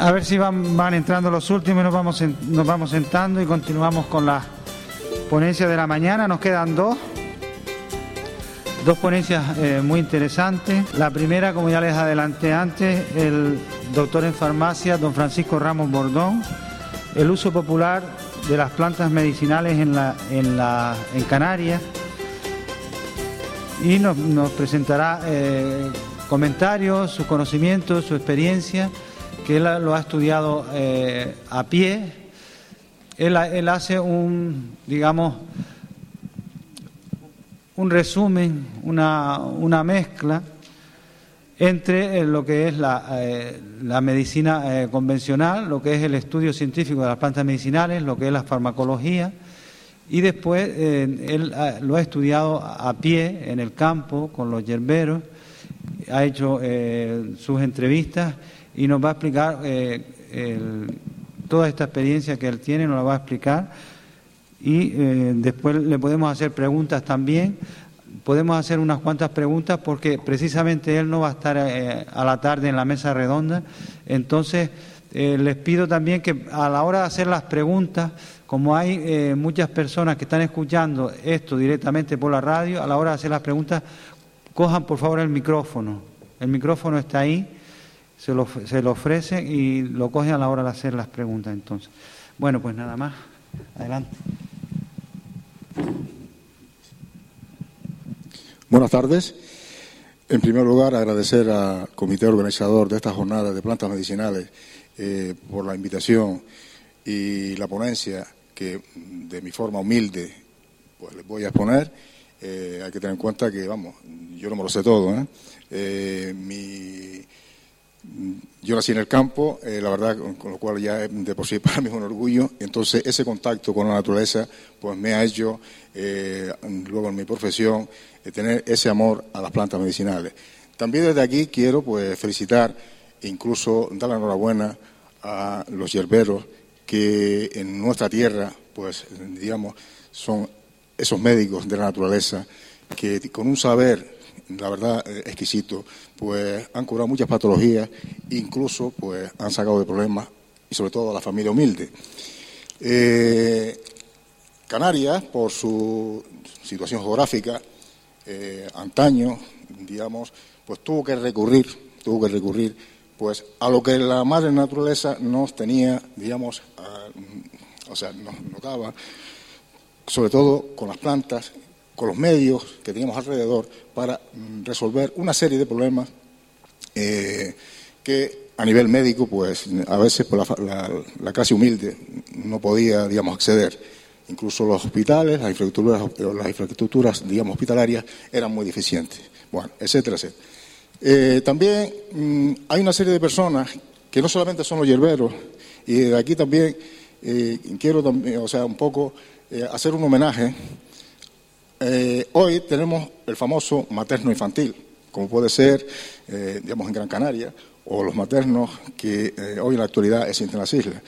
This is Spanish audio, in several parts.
A ver si van, entrando los últimos, nos vamos, nos vamos sentando y continuamos con la ponencia de la mañana. Nos quedan dos. Dos ponencias eh, muy interesantes. La primera, como ya les adelanté antes, el doctor en farmacia, don Francisco Ramos Bordón, el uso popular de las plantas medicinales en, la, en, la, en Canarias. Y nos, presentará eh, comentarios, sus conocimientos, su experiencia que él lo ha estudiado eh, a pie. Él, hace un, digamos, un resumen, una, una mezcla entre eh, lo que es la, eh, medicina convencional, lo que es el estudio científico de las plantas medicinales, lo que es la farmacología, y después él lo ha estudiado a pie, en el campo, con los yerberos, ha hecho sus entrevistas y nos va a explicar eh, toda esta experiencia que él tiene, nos la va a explicar y eh, después le podemos hacer preguntas también. Podemos hacer unas cuantas preguntas porque precisamente él no va a estar eh, a la tarde en la mesa redonda. Entonces, les pido también que a la hora de hacer las preguntas, como hay muchas personas que están escuchando esto directamente por la radio, a la hora de hacer las preguntas, cojan por favor el micrófono. El micrófono está ahí se lo, se lo ofrece y lo coge a la hora de hacer las preguntas entonces. Bueno, pues nada más. Adelante. Buenas tardes. En primer lugar, agradecer al comité organizador de esta jornada de plantas medicinales eh, por la invitación y la ponencia que de mi forma humilde pues les voy a exponer. Eh, hay que tener en cuenta que, vamos, yo no me lo sé todo. ¿eh? eh mi yo nací en el campo, eh, la verdad, con, lo cual ya de por sí para mí es un orgullo. Entonces, ese contacto con la naturaleza, pues me ha hecho, eh, luego en mi profesión, eh, tener ese amor a las plantas medicinales. También desde aquí quiero, pues, felicitar e incluso dar la enhorabuena a los yerberos que en nuestra tierra, pues, digamos, son esos médicos de la naturaleza que con un saber la verdad, exquisito, pues han curado muchas patologías, incluso pues han sacado de problemas, y sobre todo a la familia humilde. Eh, Canarias, por su situación geográfica, eh, antaño, digamos, pues tuvo que recurrir, tuvo que recurrir, pues a lo que la madre naturaleza nos tenía, digamos, o sea, nos notaba, sobre todo con las plantas con los medios que teníamos alrededor para mm, resolver una serie de problemas eh, que a nivel médico, pues a veces por la, clase humilde no podía, digamos, acceder. Incluso los hospitales, las infraestructuras, las infraestructuras digamos, hospitalarias eran muy deficientes. Bueno, etcétera, etcétera. Eh, también mm, hay una serie de personas que no solamente son los hierberos, y de aquí también eh, quiero o sea, un poco hacer un homenaje eh, hoy tenemos el famoso materno infantil, como puede ser, eh, digamos, en Gran Canaria, o los maternos que eh, hoy en la actualidad existen en las islas.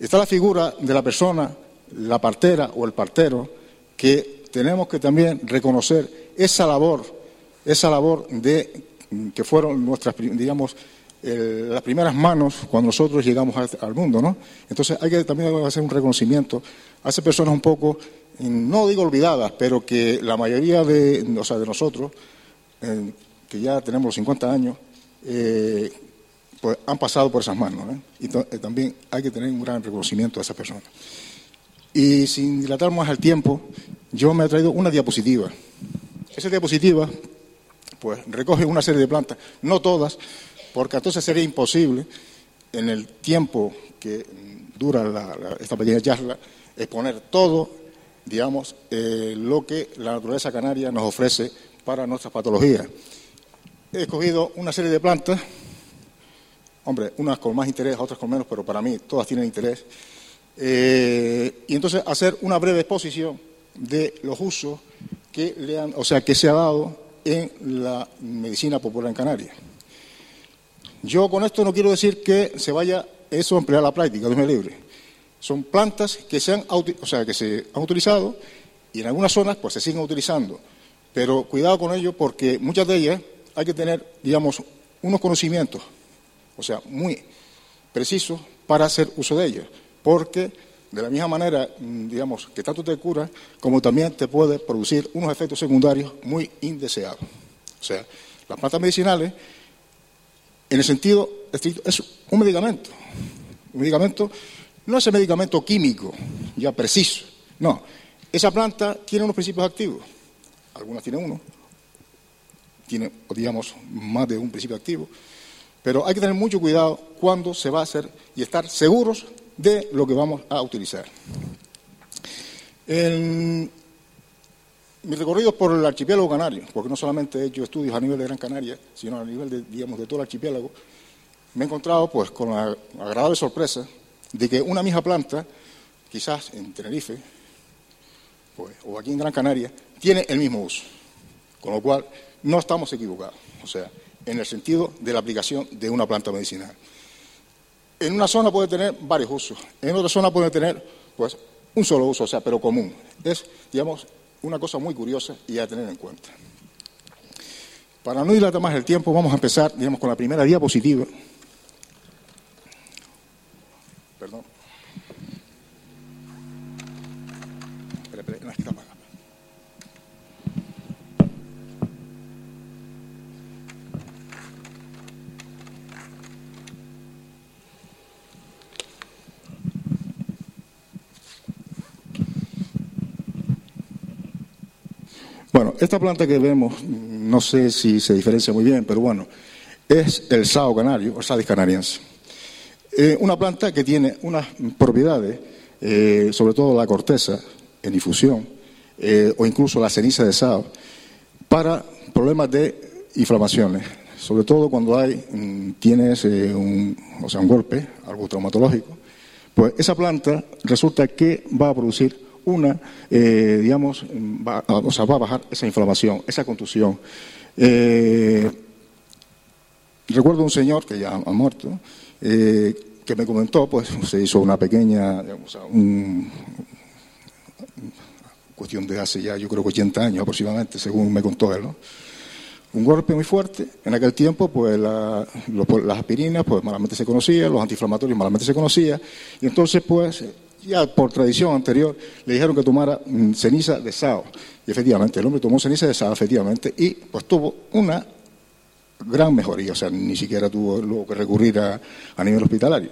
Está la figura de la persona, la partera o el partero, que tenemos que también reconocer esa labor, esa labor de que fueron nuestras, digamos, las primeras manos cuando nosotros llegamos al, mundo, ¿no? Entonces hay que también hacer un reconocimiento a esas personas un poco no digo olvidadas, pero que la mayoría de, o sea, de nosotros, eh, que ya tenemos los 50 años, eh, pues han pasado por esas manos. ¿eh? Y también hay que tener un gran reconocimiento a esas personas. Y sin dilatar más el tiempo, yo me he traído una diapositiva. Esa diapositiva, pues recoge una serie de plantas, no todas, porque entonces sería imposible en el tiempo que dura esta pequeña charla exponer todo digamos, eh, lo que la naturaleza canaria nos ofrece para nuestras patologías. He escogido una serie de plantas, hombre, unas con más interés, otras con menos, pero para mí todas tienen interés. Eh, y entonces hacer una breve exposición de los usos que le han, o sea, que se ha dado en la medicina popular en Canarias. Yo con esto no quiero decir que se vaya eso a emplear la práctica, Dios me libre. Son plantas que se han, o sea, que se han utilizado y en algunas zonas pues se siguen utilizando. Pero cuidado con ello porque muchas de ellas hay que tener, digamos, unos conocimientos, o sea, muy, precisos para hacer uso de ellas, porque de la misma manera, mm, digamos, que tanto te cura, como también te puede producir unos efectos secundarios muy indeseados. O sea, las plantas medicinales, en el sentido estricto, es un medicamento. Un medicamento no es el medicamento químico, ya preciso. No, esa planta tiene unos principios activos. Algunas tienen uno, tiene, digamos, más de un principio activo. Pero hay que tener mucho cuidado cuando se va a hacer y estar seguros de lo que vamos a utilizar. En mi recorrido por el archipiélago canario, porque no solamente he hecho estudios a nivel de Gran Canaria, sino a nivel de, digamos, de todo el archipiélago, me he encontrado pues con la agradable sorpresa de que una misma planta, quizás en Tenerife pues, o aquí en Gran Canaria, tiene el mismo uso. Con lo cual, no estamos equivocados. O sea, en el sentido de la aplicación de una planta medicinal. En una zona puede tener varios usos, en otra zona puede tener pues un solo uso, o sea, pero común. Es, digamos, una cosa muy curiosa y a tener en cuenta. Para no dilatar más el tiempo, vamos a empezar, digamos, con la primera diapositiva. Perdón. Bueno, esta planta que vemos, no sé si se diferencia muy bien, pero bueno, es el sao canario, o Sadis canariense. Eh, una planta que tiene unas propiedades, eh, sobre todo la corteza en infusión, eh, o incluso la ceniza de sao, para problemas de inflamaciones, sobre todo cuando hay, mm, tienes un, o sea, un golpe, algo traumatológico, pues esa planta resulta que va a producir una, digamos, va, o sea, va a bajar esa inflamación, esa contusión. Recuerdo un señor que ya ha muerto, eh, que me comentó, pues se hizo una pequeña, cuestión de hace ya, yo creo que 80 años aproximadamente, según me contó él, Un golpe muy fuerte. En aquel tiempo, pues las aspirinas, pues malamente se conocían, los antiinflamatorios malamente se conocían, y entonces, pues ya por tradición anterior, le dijeron que tomara mm, ceniza de sao. Y efectivamente, el hombre tomó ceniza de sao, efectivamente, y pues tuvo una gran mejoría, o sea, ni siquiera tuvo luego que recurrir a, nivel hospitalario,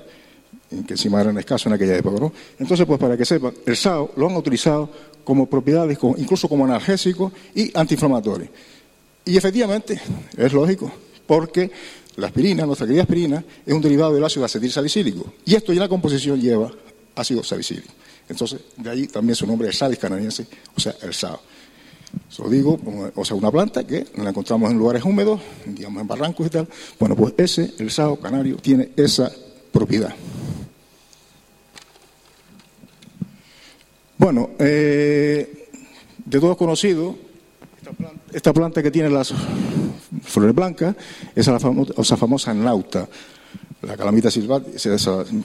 que encima eran escasos en aquella época, ¿no? Entonces, pues para que sepan, el sao lo han utilizado como propiedades, incluso como analgésico y antiinflamatorio. Y efectivamente, es lógico, porque la aspirina, nuestra querida aspirina, es un derivado del ácido acetil salicílico. Y esto ya la composición lleva ácido salicílico. Entonces, de ahí también su nombre es Salis canadiense, o sea, el sao. Se lo digo, o sea, una planta que la encontramos en lugares húmedos, digamos en barrancos y tal. Bueno, pues ese, el sao canario, tiene esa propiedad. Bueno, eh, de todos conocido, esta planta, que tiene las flores blancas es la famosa, nauta la calamita,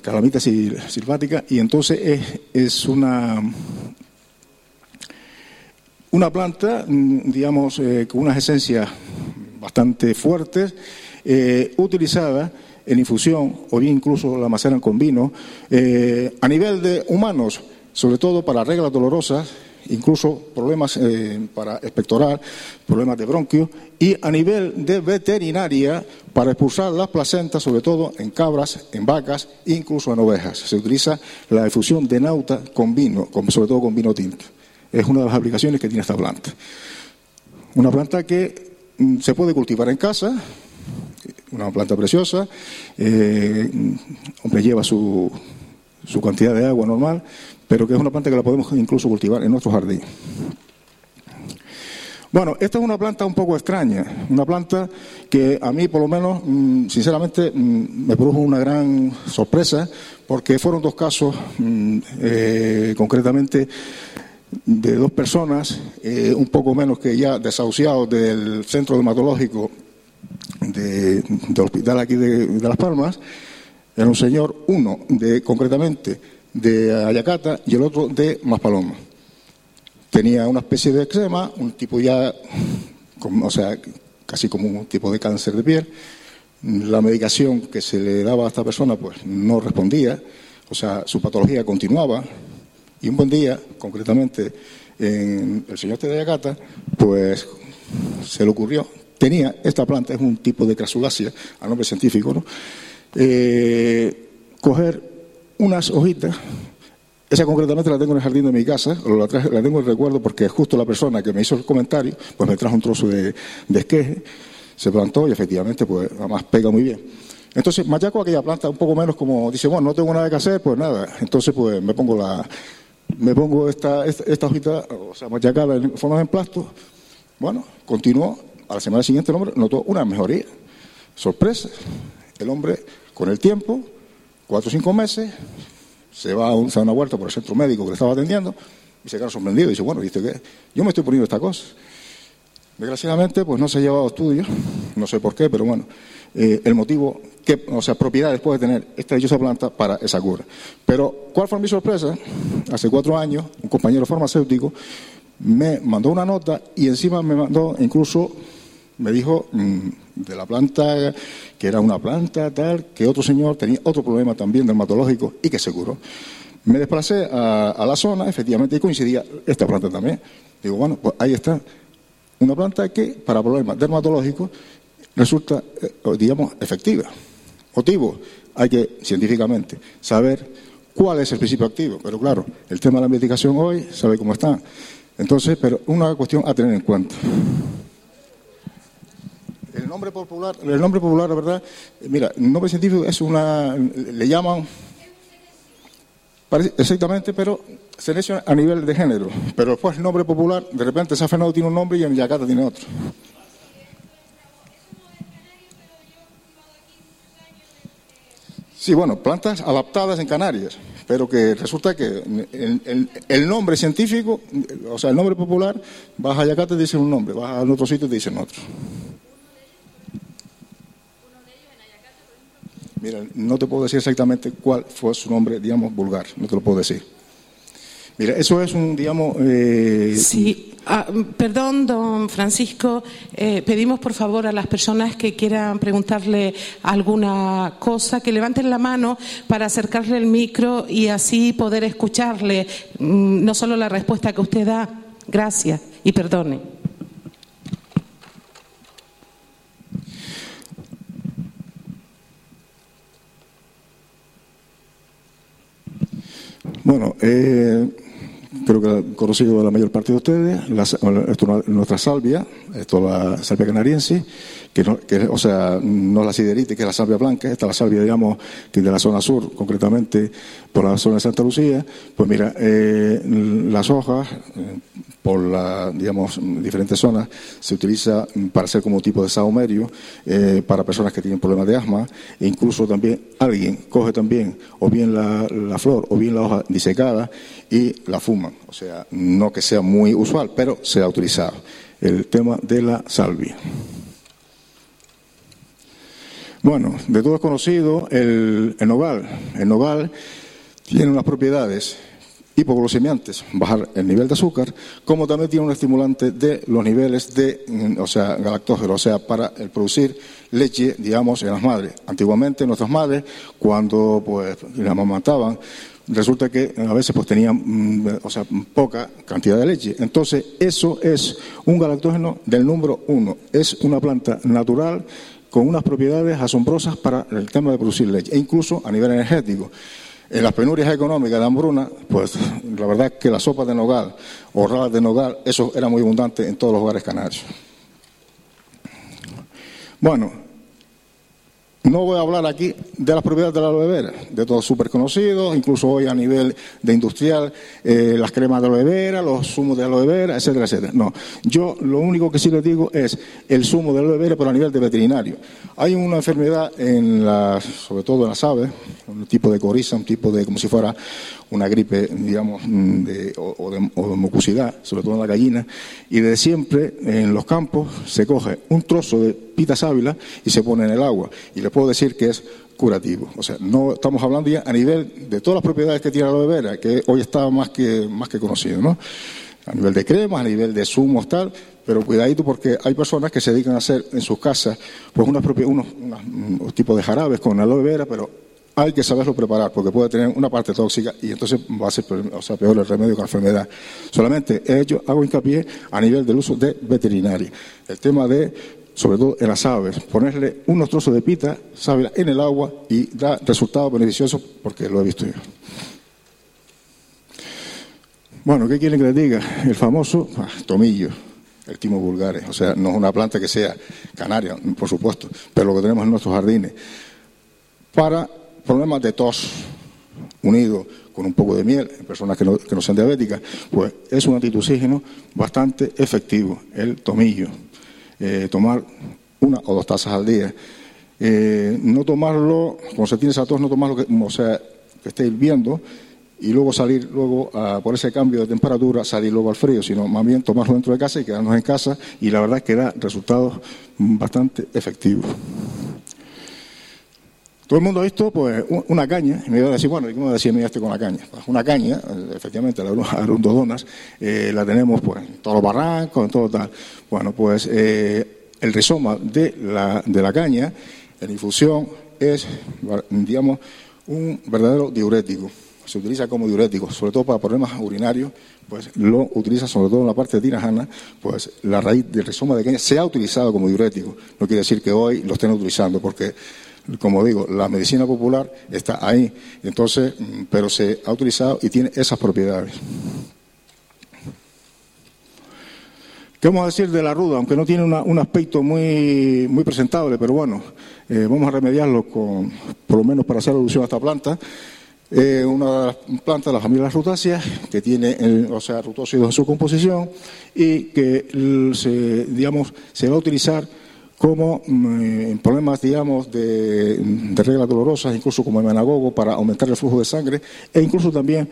calamita silvática, y entonces es, una, una planta, mm, digamos, eh, con unas esencias bastante fuertes, eh, utilizada en infusión o bien incluso la maceran con vino, eh, a nivel de humanos, sobre todo para reglas dolorosas, incluso problemas eh, para expectorar, problemas de bronquio y a nivel de veterinaria para expulsar las placentas, sobre todo en cabras, en vacas incluso en ovejas. Se utiliza la difusión de nauta con vino, sobre todo con vino tinto. Es una de las aplicaciones que tiene esta planta. Una planta que mm, se puede cultivar en casa, una planta preciosa, eh, hombre, lleva su, su cantidad de agua normal, pero que es una planta que la podemos incluso cultivar en nuestro jardín. Bueno, esta es una planta un poco extraña, una planta que a mí por lo menos, mm, sinceramente, mm, me produjo una gran sorpresa porque fueron dos casos, eh, concretamente, de dos personas, eh, un poco menos que ya desahuciados del centro dermatológico del hospital aquí de, de Las Palmas, era un señor, uno de concretamente de Ayacata y el otro de Maspaloma. Tenía una especie de eczema, un tipo ya, o sea, casi como un tipo de cáncer de piel, la medicación que se le daba a esta persona pues no respondía, o sea, su patología continuaba y un buen día, concretamente, en el señor Tedayacata, pues se le ocurrió, tenía esta planta, es un tipo de crasulácea, a nombre científico, ¿no? Eh, coger unas hojitas, esa concretamente la tengo en el jardín de mi casa, la, la tengo en recuerdo porque justo la persona que me hizo el comentario, pues me trajo un trozo de, de esqueje, se plantó y efectivamente, pues además pega muy bien. Entonces, machaco aquella planta un poco menos como dice, bueno, no tengo nada que hacer, pues nada. Entonces, pues me pongo la, me pongo esta, esta, hojita, o sea, machacada en forma de emplasto. Bueno, continuó. A la semana siguiente el hombre notó una mejoría. Sorpresa. El hombre, con el tiempo, cuatro o cinco meses, se va a, una vuelta por el centro médico que le estaba atendiendo y se queda sorprendido y dice, bueno, ¿viste qué? Yo me estoy poniendo esta cosa. Desgraciadamente, pues no se ha llevado estudios, no sé por qué, pero bueno, eh, el motivo, que, o sea, propiedades puede tener esta dichosa planta para esa cura. Pero, ¿cuál fue mi sorpresa? Hace cuatro años, un compañero farmacéutico me mandó una nota y encima me mandó, incluso, me dijo mm, de la planta, que era una planta tal, que otro señor tenía otro problema también dermatológico y que se curó. Me desplacé a, a la zona, efectivamente, y coincidía esta planta también. Digo, bueno, pues ahí está una planta que para problemas dermatológicos resulta, eh, digamos, efectiva. Motivo, hay que científicamente saber cuál es el principio activo. Pero claro, el tema de la medicación hoy sabe cómo está. Entonces, pero una cuestión a tener en cuenta. El nombre popular, el nombre popular, la verdad, mira, el nombre científico es una, le llaman Exactamente, pero selecciona a nivel de género. Pero después el nombre popular, de repente esa fenómeno tiene un nombre y en Yacata tiene otro. Sí, bueno, plantas adaptadas en Canarias, pero que resulta que el, nombre científico, o sea, el nombre popular, vas a Yacata y dicen un nombre, vas a otro sitio dicen otro. Mira, no te puedo decir exactamente cuál fue su nombre, digamos, vulgar, no te lo puedo decir. Mira, eso es un, digamos... Eh... Sí, ah, perdón, don Francisco, eh, pedimos por favor a las personas que quieran preguntarle alguna cosa que levanten la mano para acercarle el micro y así poder escucharle, mm, no solo la respuesta que usted da. Gracias y perdone. Bueno, eh, creo que conocido la mayor parte de ustedes, nuestra salvia, esto es la salvia canariense, que, o sea, no la siderite, que es la salvia blanca, esta es la salvia, digamos, que de la zona sur, concretamente por la zona de Santa Lucía, pues mira, eh, las hojas, eh, por la, digamos, diferentes zonas, se utiliza para hacer como tipo de saumerio eh, para personas que tienen problemas de asma, e incluso también alguien coge también o bien la, la flor o bien la hoja disecada y la fuma, o sea, no que sea muy usual, pero se ha utilizado. El tema de la salvia. Bueno, de todo es conocido el, el. El nogal tiene unas propiedades hipoglucemiantes, bajar el nivel de azúcar, como también tiene un estimulante de los niveles de, o sea, galactógeno, o sea, para el producir leche, digamos, en las madres. Antiguamente nuestras madres, cuando pues las mataban, resulta que a veces pues tenían, mm, o sea, poca cantidad de leche. Entonces, eso es un galactógeno del número uno. Es una planta natural con unas propiedades asombrosas para el tema de producir leche, e incluso a nivel energético. En las penurias económicas de hambruna, pues la verdad es que la sopa de nogal o rabas de nogal, eso era muy abundante en todos los hogares canarios. Bueno, no voy a hablar aquí de las propiedades de la aloe vera, de todos súper conocidos, incluso hoy a nivel de industrial, eh, las cremas de aloe vera, los zumos de aloe vera, etcétera, etcétera. No, yo lo único que sí les digo es el zumo de aloe vera, pero a nivel de veterinario. Hay una enfermedad, en la, sobre todo en las aves, un tipo de coriza, un tipo de, como si fuera una gripe, digamos, de, o, de, mucosidad, sobre todo en la gallina, y de siempre en los campos se coge un trozo de pita sábila y se pone en el agua. Y le puedo decir que es curativo. O sea, no estamos hablando ya a nivel de todas las propiedades que tiene la aloe vera, que hoy está más que, más que conocido, ¿no? A nivel de cremas, a nivel de zumos, tal, pero cuidadito porque hay personas que se dedican a hacer en sus casas pues unos, unos, unos tipos de jarabes con aloe vera, pero hay que saberlo preparar porque puede tener una parte tóxica y entonces va a ser o sea, peor el remedio que la enfermedad. Solamente hecho, hago hincapié a nivel del uso de veterinaria. El tema de, sobre todo en las aves, ponerle unos trozos de pita, sábila en el agua y da resultados beneficiosos porque lo he visto yo. Bueno, ¿qué quieren que les diga? El famoso ah, tomillo, el timo vulgares. O sea, no es una planta que sea canaria, por supuesto, pero lo que tenemos en nuestros jardines. Para problemas de tos unido con un poco de miel en personas que no, que no sean diabéticas, pues es un antitussígeno bastante efectivo, el tomillo. Eh, tomar una o dos tazas al día. Eh, no tomarlo, cuando se tiene esa tos, no tomarlo, que, o sea, que esté hirviendo y luego salir luego por ese cambio de temperatura, salir luego al frío, sino más bien tomarlo dentro de casa y quedarnos en casa y la verdad es que da resultados bastante efectivos. Todo el mundo ha visto pues, una caña, y me iba a decir, bueno, ¿y cómo decía mira este con la caña? Pues una caña, efectivamente, la arundodonas, eh, la tenemos pues, en todos los barrancos, en todo tal. Bueno, pues eh, el rizoma de la, de la caña, en infusión, es, digamos, un verdadero diurético. Se utiliza como diurético, sobre todo para problemas urinarios, pues lo utiliza sobre todo en la parte de tirajana, pues la raíz del rizoma de caña se ha utilizado como diurético. No quiere decir que hoy lo estén utilizando, porque como digo, la medicina popular está ahí, entonces, mm, pero se ha utilizado y tiene esas propiedades. ¿Qué vamos a decir de la ruda? Aunque no tiene un aspecto muy, muy presentable, pero bueno, eh, vamos a remediarlo con, por lo menos para hacer alusión a esta planta. Eh, una de las plantas de la familia rutáceas que tiene, o sea, rutócidos en su composición y que se, digamos, se va a utilizar como mm, problemas, digamos, de, de, reglas dolorosas, incluso como menagogo para aumentar el flujo de sangre, e incluso también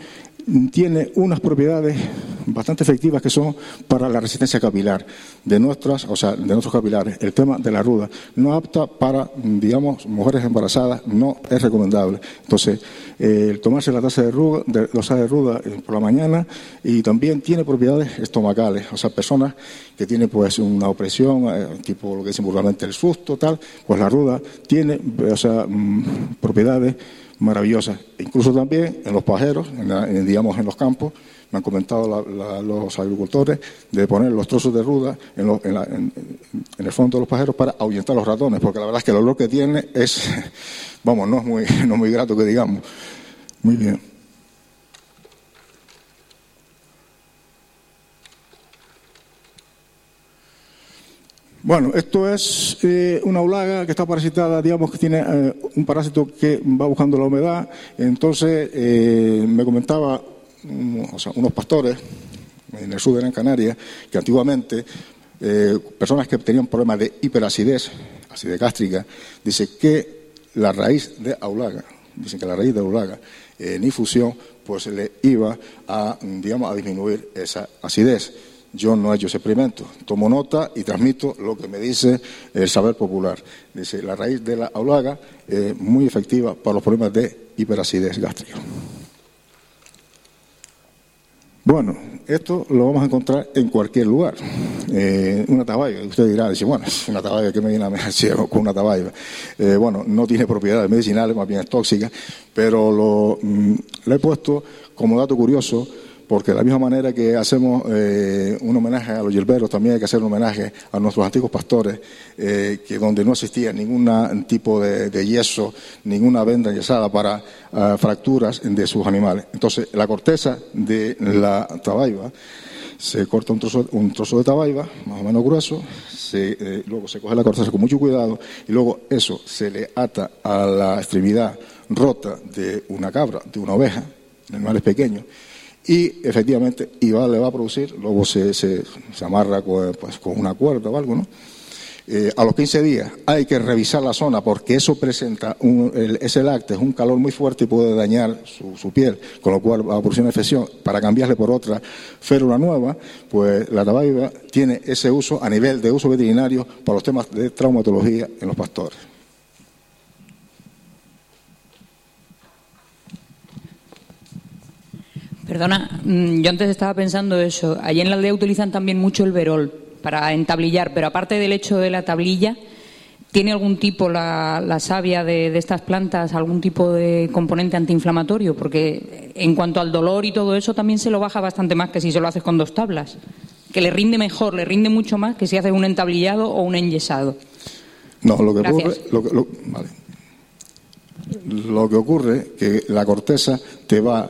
tiene unas propiedades bastante efectivas que son para la resistencia capilar de nuestras, o sea, de nuestros capilares. El tema de la ruda no apta para, digamos, mujeres embarazadas, no es recomendable. Entonces, eh, el tomarse la taza de ruda, de, de ruda eh, por la mañana y también tiene propiedades estomacales, o sea, personas que tienen pues una opresión, eh, tipo lo que dicen el susto, tal, pues la ruda tiene, o sea, mm, propiedades maravillosas. Incluso también en los pajeros, en, digamos en los campos, me han comentado los agricultores de poner los trozos de ruda en, el fondo de los pajeros para ahuyentar los ratones, porque la verdad es que el olor que tiene es, vamos, no es muy, no muy grato que digamos. Muy bien. Bueno, esto es eh, una ulaga que está parasitada, digamos que tiene eh, un parásito que va buscando la humedad. Entonces, eh, me comentaba unos pastores en el sur de Gran Canaria que antiguamente personas que tenían problemas de hiperacidez, acidez gástrica, dice que la raíz de aulaga, dicen que la raíz de aulaga en infusión, pues le iba a, digamos, a disminuir esa acidez. Yo no he hecho ese experimento. Tomo nota y transmito lo que me dice el saber popular. Dice, la raíz de la aulaga es muy efectiva para los problemas de hiperacidez gástrica. Bueno, esto lo vamos a encontrar en cualquier lugar. Eh, una tabaiba, usted dirá, dice, bueno, una tabaiba que me viene a me con una tabaiba. Eh, bueno, no tiene propiedades medicinales, más bien es tóxica, pero lo, mm, lo he puesto como dato curioso porque de la misma manera que hacemos eh, un homenaje a los yerberos, también hay que hacer un homenaje a nuestros antiguos pastores, eh, que donde no existía ningún tipo de, yeso, ninguna venda yesada para ah, fracturas de sus animales. Entonces, la corteza de la tabaiba, se corta un trozo, un trozo de tabaiba, más o menos grueso, eh, luego se coge la corteza con mucho cuidado y luego eso se le ata a la extremidad rota de una cabra, de una oveja, animales pequeños, y efectivamente IVA le va a producir, luego se, se, amarra con, pues, con una cuerda o algo, ¿no? Eh, a los 15 días hay que revisar la zona porque eso presenta, un, ese lácteo es un calor muy fuerte y puede dañar su, piel, con lo cual va a producir una infección. Para cambiarle por otra férula nueva, pues la tabaiba tiene ese uso a nivel de uso veterinario para los temas de traumatología en los pastores. Perdona, mm, yo antes estaba pensando eso. Allí en la aldea utilizan también mucho el verol para entablillar, pero aparte del hecho de la tablilla, ¿tiene algún tipo la, la savia de, de, estas plantas, algún tipo de componente antiinflamatorio? Porque en cuanto al dolor y todo eso, también se lo baja bastante más que si se lo haces con dos tablas. Que le rinde mejor, le rinde mucho más que si haces un entablillado o un enyesado. No, lo que ocurre, lo que, lo, vale. lo que ocurre que la corteza te va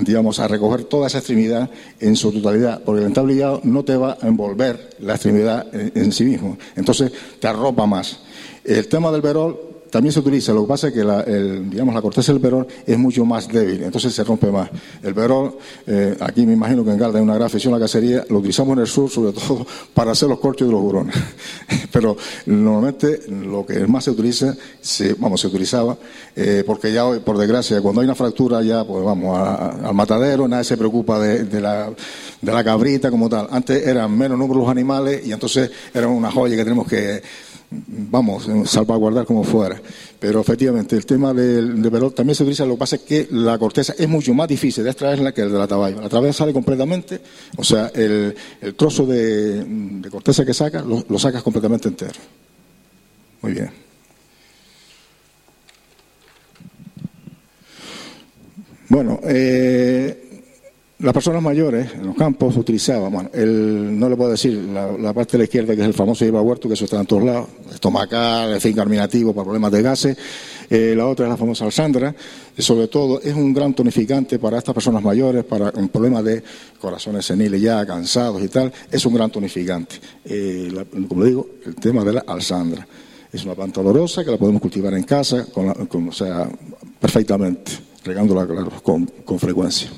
digamos, a recoger toda esa extremidad en su totalidad, porque el entablillado no te va a envolver la extremidad en, en sí mismo, entonces te arropa más. El tema del verol también se utiliza, lo que pasa es que la, el, digamos, la corteza del verón es mucho más débil, entonces se rompe más. El verón, eh, aquí me imagino que en Garda hay una gran afición a la cacería, lo utilizamos en el sur sobre todo para hacer los corchos de los hurones. Pero normalmente lo que más se utiliza, se, vamos, se utilizaba, eh, porque ya hoy, por desgracia, cuando hay una fractura ya, pues vamos, al matadero, nadie se preocupa de, la, de la cabrita como tal. Antes eran menos números los animales y entonces eran una joya que tenemos que vamos, salvaguardar como fuera. Pero efectivamente, el tema del de verol también se utiliza, lo que pasa es que la corteza es mucho más difícil de extraerla que el de la taballa. La taballa sale completamente, o sea, el, el trozo de, de, corteza que sacas, lo, lo, sacas completamente entero. Muy bien. Bueno, eh, las personas mayores en los campos utilizaban, bueno, el, no le puedo decir, la, parte de la izquierda que es el famoso lleva huerto, que eso está en todos lados, estomacal, en fin, carminativo para problemas de gases, eh, la otra es la famosa alzandra, y sobre todo es un gran tonificante para estas personas mayores, para un problema de corazones seniles ya cansados y tal, es un gran tonificante. Eh, la, como digo, el tema de la alzandra. Es una planta olorosa que la podemos cultivar en casa, con la, con, o sea, perfectamente, regándola claro, con frecuencia.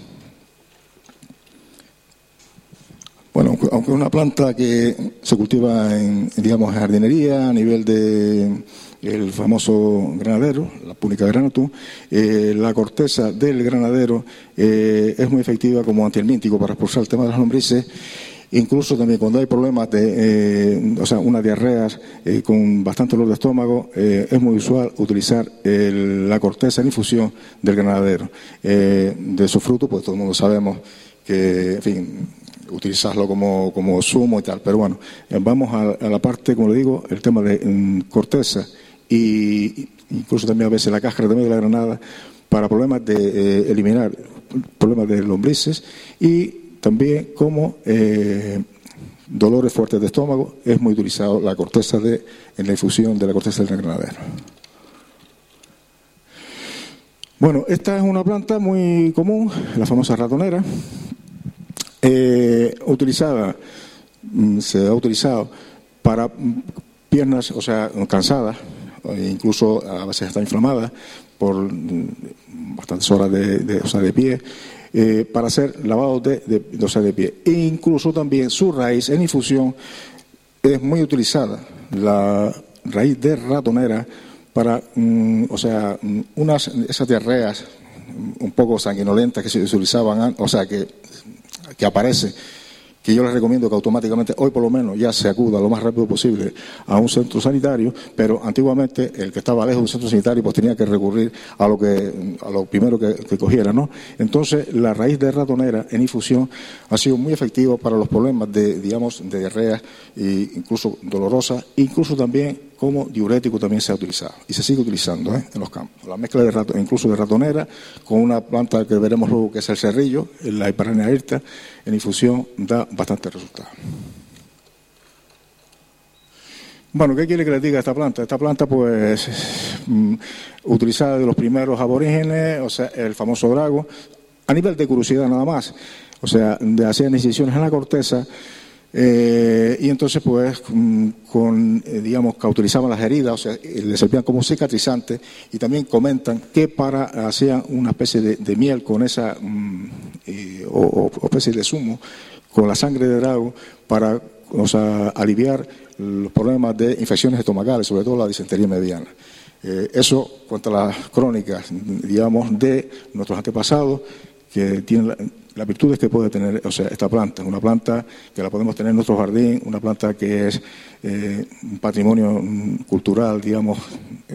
Bueno, aunque es una planta que se cultiva en, digamos, en jardinería a nivel de el famoso granadero, la púnica granatum, eh, la corteza del granadero eh, es muy efectiva como antihelmíntico para expulsar el tema de las lombrices. Incluso también cuando hay problemas de, eh, o sea, unas diarreas eh, con bastante dolor de estómago, es muy usual utilizar el, la corteza en infusión del granadero. de su fruto, pues todo el mundo sabemos que, en fin, utilizarlo como, como zumo y tal. Pero bueno, vamos a, a, la parte, como le digo, el tema de um, corteza y incluso también a veces la cáscara también de la granada para problemas de eh, eliminar problemas de lombrices y también como eh, dolores fuertes de estómago es muy utilizado la corteza de en la infusión de la corteza del granadero. Bueno, esta es una planta muy común, la famosa ratonera, eh, utilizada, mm, se ha utilizado para piernas, o sea, cansadas, e incluso a veces está inflamada por mm, bastantes horas de, de, de pie, eh, para hacer lavados de, de, de pie. E incluso también su raíz en infusión es muy utilizada, la raíz de ratonera, para, mm, o sea, unas, esas diarreas un poco sanguinolentas que se utilizaban, o sea, que que aparece, que yo les recomiendo que automáticamente, hoy por lo menos, ya se acuda lo más rápido posible a un centro sanitario, pero antiguamente el que estaba lejos de un centro sanitario pues tenía que recurrir a lo que a lo primero que, que cogiera, ¿no? Entonces, la raíz de ratonera en infusión ha sido muy efectiva para los problemas de, digamos, de diarrea e incluso dolorosa, incluso también como diurético también se ha utilizado y se sigue utilizando ¿eh? en los campos. La mezcla de rato, incluso de ratonera con una planta que veremos luego que es el cerrillo, la hiperrenea irta, en infusión da bastante resultado. Bueno, ¿qué quiere que les diga esta planta? Esta planta, pues, mm, utilizada de los primeros aborígenes, o sea, el famoso drago, a nivel de curiosidad nada más, o sea, de hacer incisiones en la corteza, eh, y entonces, pues, mm, con, eh, digamos, que utilizaban las heridas, o sea, eh, le servían como cicatrizante, y también comentan que para hacían una especie de, de miel con esa, mm, eh, o, especie de zumo, con la sangre de drago, para, o sea, aliviar los problemas de infecciones estomacales, sobre todo la disentería mediana. Eso cuenta las crónicas, digamos, de nuestros antepasados, que tienen las virtudes que puede tener o sea, esta planta. Una planta que la podemos tener en nuestro jardín, una planta que es eh, un patrimonio cultural, digamos,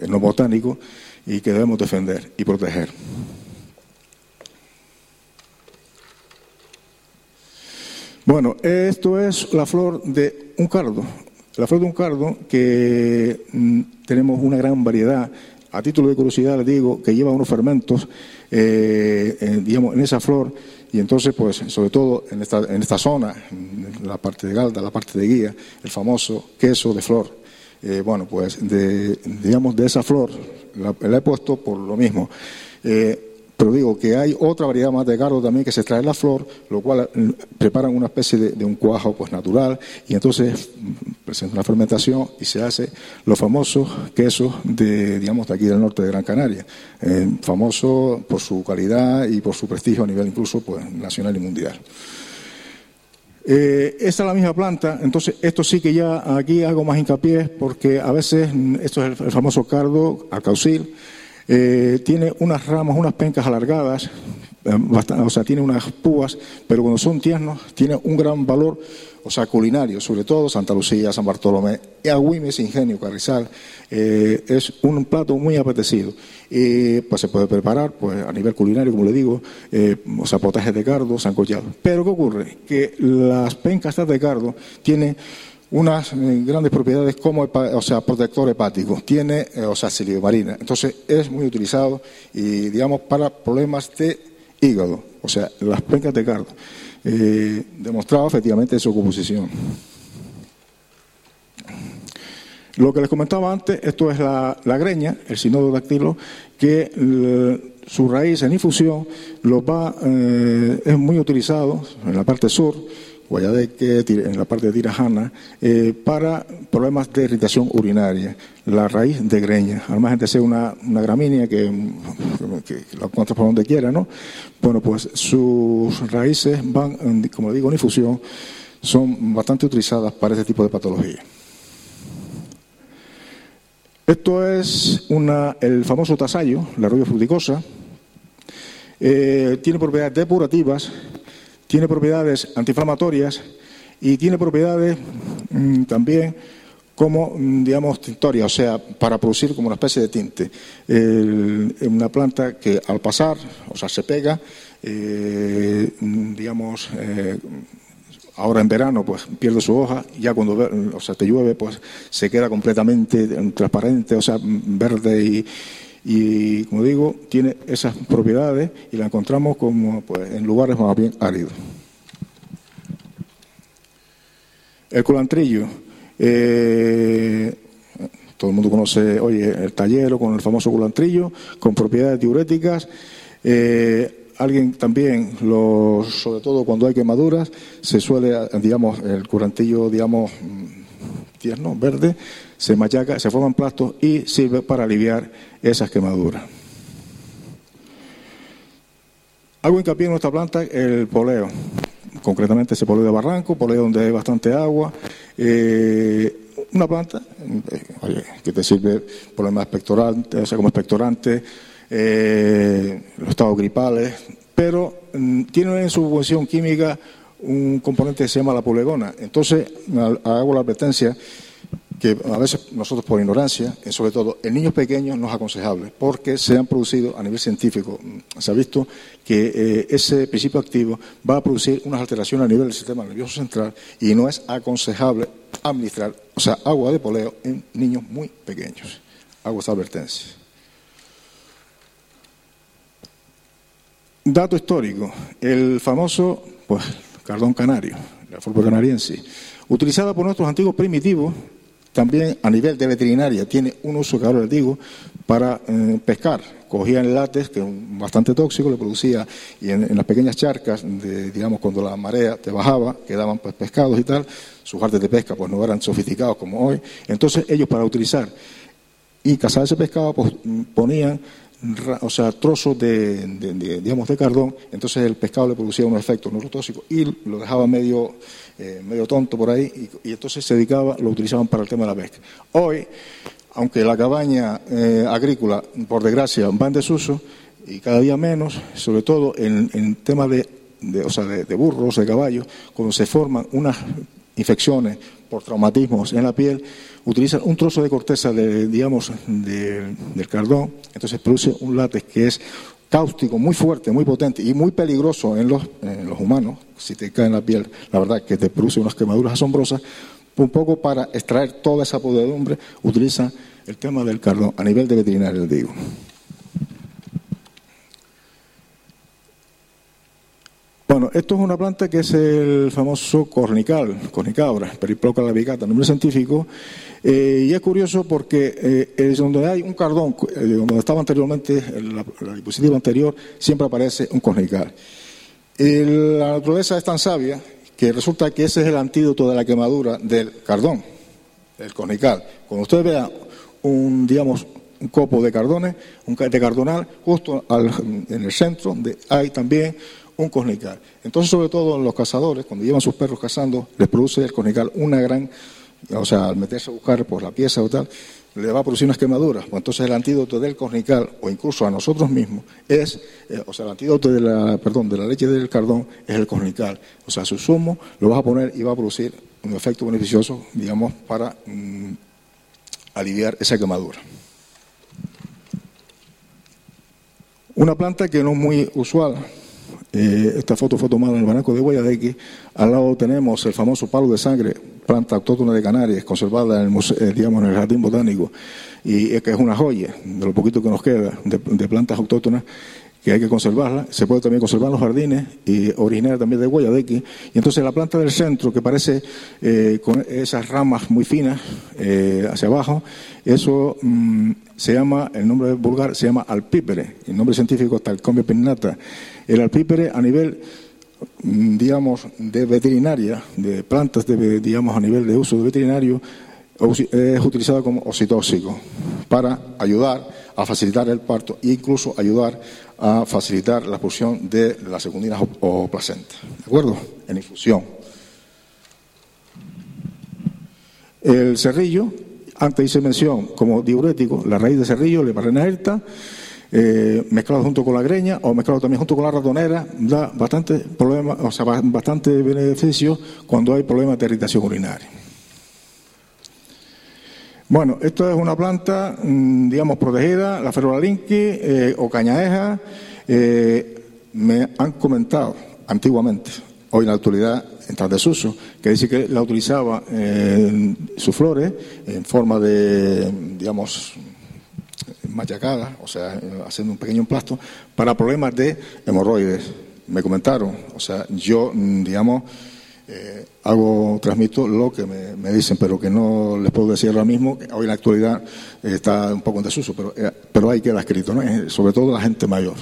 no botánico, y que debemos defender y proteger. Bueno, esto es la flor de un cardo. La flor de un cardo que mm, tenemos una gran variedad. A título de curiosidad les digo que lleva unos fermentos, eh, digamos, en esa flor y entonces, pues, sobre todo en esta, en esta zona, en la parte de Galda, la parte de Guía, el famoso queso de flor. Eh, bueno, pues, de, digamos, de esa flor la, la he puesto por lo mismo. Eh, pero digo que hay otra variedad más de cardo también que se trae la flor, lo cual mm, preparan una especie de, un cuajo pues natural y entonces mm, presenta una fermentación y se hace los famosos quesos de, digamos, de aquí del norte de Gran Canaria, eh, famoso por su calidad y por su prestigio a nivel incluso pues, nacional y mundial. Eh, esta es la misma planta, entonces esto sí que ya aquí hago más hincapié porque a veces mm, esto es el, famoso cardo alcaucil, eh, tiene unas ramas, unas pencas alargadas, eh, o sea, tiene unas púas, pero cuando son tiernos tiene un gran valor, o sea, culinario, sobre todo Santa Lucía, San Bartolomé, Agüimes, Ingenio, Carrizal, eh, es un plato muy apetecido. Pues se puede preparar pues, a nivel culinario, como le digo, o sea, potajes de cardo, sancochado. Pero ¿qué ocurre? Que las pencas de cardo tienen unas eh, grandes propiedades como o sea, protector hepático, tiene, eh, o sea, marina. Entonces es muy utilizado y, digamos, para problemas de hígado, o sea, las pencas de cardo. Eh, demostrado efectivamente su composición. Lo que les comentaba antes, esto es la, greña, el sinodo dactilo, que su raíz en infusión lo va, es muy utilizado en la parte sur Guayadeque, en la parte de Tirajana, eh, para problemas de irritación urinaria, la raíz de greña, al margen de ser una, gramínea que, la encuentras por donde quiera, ¿no? Bueno, pues sus raíces van, como digo, en infusión, son bastante utilizadas para este tipo de patología. Esto es una, el famoso tasayo, la rubia fruticosa. Eh, tiene propiedades depurativas tiene propiedades antiinflamatorias y tiene propiedades mm, también como, mm, digamos, tintoria, o sea, para producir como una especie de tinte. una planta que al pasar, o sea, se pega, eh, mm, digamos, eh, ahora en verano, pues pierde su hoja, ya cuando, o sea, te llueve, pues se queda completamente transparente, o sea, verde y, y como digo, tiene esas propiedades y la encontramos como pues, en lugares más bien áridos. El culantrillo. Eh, todo el mundo conoce, oye, el tallero con el famoso culantrillo, con propiedades diuréticas. Eh, alguien también, sobre todo cuando hay quemaduras, se suele, digamos, el culantrillo, digamos, tierno, verde, se machaca, se forman plastos y sirve para aliviar esas quemaduras. Hago hincapié en nuestra planta el poleo, concretamente ese poleo de barranco, poleo donde hay bastante agua. Eh, una planta eh, que te sirve problemas expectorantes, o sea, como expectorante, eh, los estados gripales, pero mm, tiene en su función química un componente que se llama la polegona. Entonces, hago la advertencia que a veces nosotros por ignorancia, sobre todo en niños pequeños, no es aconsejable, porque se han producido a nivel científico, mm, se ha visto que eh, ese principio activo va a producir unas alteraciones a nivel del sistema nervioso central y no es aconsejable administrar, o sea, agua de poleo en niños muy pequeños. Hago esta advertencia. Dato histórico, el famoso, pues, cardón canario, la forma canariense, utilizada por nuestros antiguos primitivos también a nivel de veterinaria tiene un uso que ahora les digo para eh, pescar. Cogían látex, que es bastante tóxico, le producía, y en, las pequeñas charcas, de, digamos, cuando la marea te bajaba, quedaban pues, pescados y tal, sus artes de pesca pues no eran sofisticados como hoy. Entonces ellos para utilizar y cazar ese pescado pues, ponían o sea, trozos de, digamos, de cardón, entonces el pescado le producía unos efectos neurotóxicos y lo dejaba medio eh, medio tonto por ahí, y, entonces se dedicaba, lo utilizaban para el tema de la pesca. Hoy, aunque la cabaña eh, agrícola, por desgracia, va en desuso, y cada día menos, sobre todo en, en temas de, o sea, de, burros, de caballos, cuando se forman unas infecciones por traumatismos en la piel, utilizan un trozo de corteza de, digamos, del cardón, entonces produce un látex que es cáustico muy fuerte, muy potente y muy peligroso en los, humanos, si te cae en la piel, la verdad que te produce unas quemaduras asombrosas, un poco para extraer toda esa podredumbre, utilizan el tema del cardón a nivel de veterinario, digo. Bueno, esto es una planta que es el famoso cornical, cornicabra, periploca labicata, nombre científico, eh, y es curioso porque eh, es donde hay un cardón, eh, donde estaba anteriormente, la, la, anterior, siempre aparece un cornical. la naturaleza es tan sabia que resulta que ese es el antídoto de la quemadura del cardón, el cornical. Cuando usted vea un, digamos, un copo de cardones, un de cardonal, justo en el centro de, hay también un cornical. Entonces, sobre todo los cazadores, cuando llevan sus perros cazando, les produce el cornical una gran, o sea, al meterse a buscar por la pieza o tal, le va a producir unas quemaduras. Pues entonces el antídoto del cornical, o incluso a nosotros mismos, es, eh, o sea, el antídoto de la, perdón, de la leche del cardón es el cornical. O sea, su zumo lo vas a poner y va a producir un efecto beneficioso, digamos, para mm, aliviar esa quemadura. Una planta que no es muy usual, eh, esta foto fue tomada en el Banaco de Guayadeque. Al lado tenemos el famoso palo de sangre, planta autóctona de Canarias, conservada en el, eh, digamos, en el Jardín Botánico, y que es una joya de lo poquito que nos queda de, plantas autóctonas que hay que conservarla. Se puede también conservar en los jardines y originar también de Guayadeque. Y entonces la planta del centro, que parece eh, con esas ramas muy finas hacia abajo, eso mm, se llama, el nombre vulgar se llama alpípere, el nombre científico es talcomia pinnata. El alpípere a nivel, mm, digamos, de veterinaria, de plantas, de, digamos, a nivel de uso de veterinario, es utilizado como oxitóxico para ayudar a facilitar el parto e incluso ayudar a facilitar la expulsión de las secundinas o, placenta. ¿De acuerdo? En infusión. El cerrillo, antes hice mención como diurético, la raíz de cerrillo, le alta eh, mezclado junto con la greña o mezclado también junto con la ratonera, da bastante problema, o sea, bastante beneficio cuando hay problemas de irritación urinaria. Bueno, esto es una planta, mm, digamos, protegida, la ferolalinqui eh, o cañaeja. Eh, me han comentado antiguamente, hoy en la actualidad en desuso, que dice que la utilizaba en sus flores en forma de, digamos, machacada, o sea, haciendo un pequeño emplasto, para problemas de hemorroides. Me comentaron, o sea, yo, digamos, eh, hago, transmito lo que me, dicen, pero que no les puedo decir ahora mismo, hoy en la actualidad está un poco en desuso, pero, eh, pero ahí queda escrito, ¿no? Eh, sobre todo la gente mayor.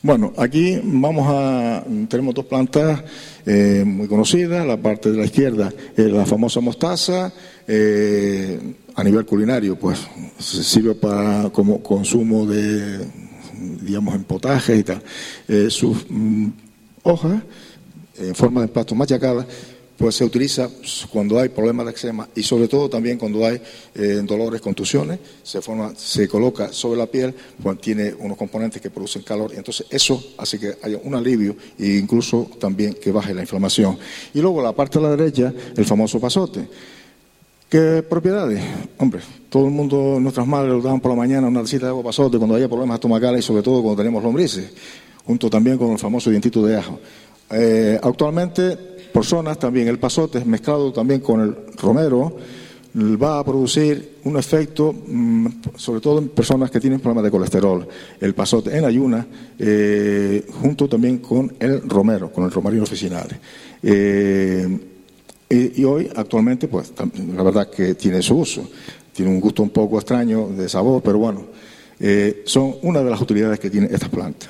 Bueno, aquí vamos a, tenemos dos plantas muy conocidas, la parte de la izquierda es la famosa mostaza, a nivel culinario, pues sirve para como consumo de, digamos, en potaje y tal. Eh, sus mm, hojas, en forma de plato machacadas, pues se utiliza cuando hay problemas de eczema y sobre todo también cuando hay eh, dolores, contusiones, se forma, se coloca sobre la piel, pues tiene unos componentes que producen calor y entonces eso hace que haya un alivio e incluso también que baje la inflamación. Y luego la parte de la derecha, el famoso pasote. ¿Qué propiedades? Hombre, todo el mundo, nuestras madres nos daban por la mañana una recita de agua pasote cuando haya problemas estomacales y sobre todo cuando tenemos lombrices, junto también con el famoso dientito de ajo. Eh, actualmente, por zonas también el pasote mezclado también con el romero va a producir un efecto, mm, sobre todo en personas que tienen problemas de colesterol. El pasote en ayuna, eh, junto también con el romero, con el romarino oficinal. Eh, y, hoy, actualmente, pues la verdad que tiene su uso. Tiene un gusto un poco extraño de sabor, pero bueno, eh, son una de las utilidades que tiene esta planta.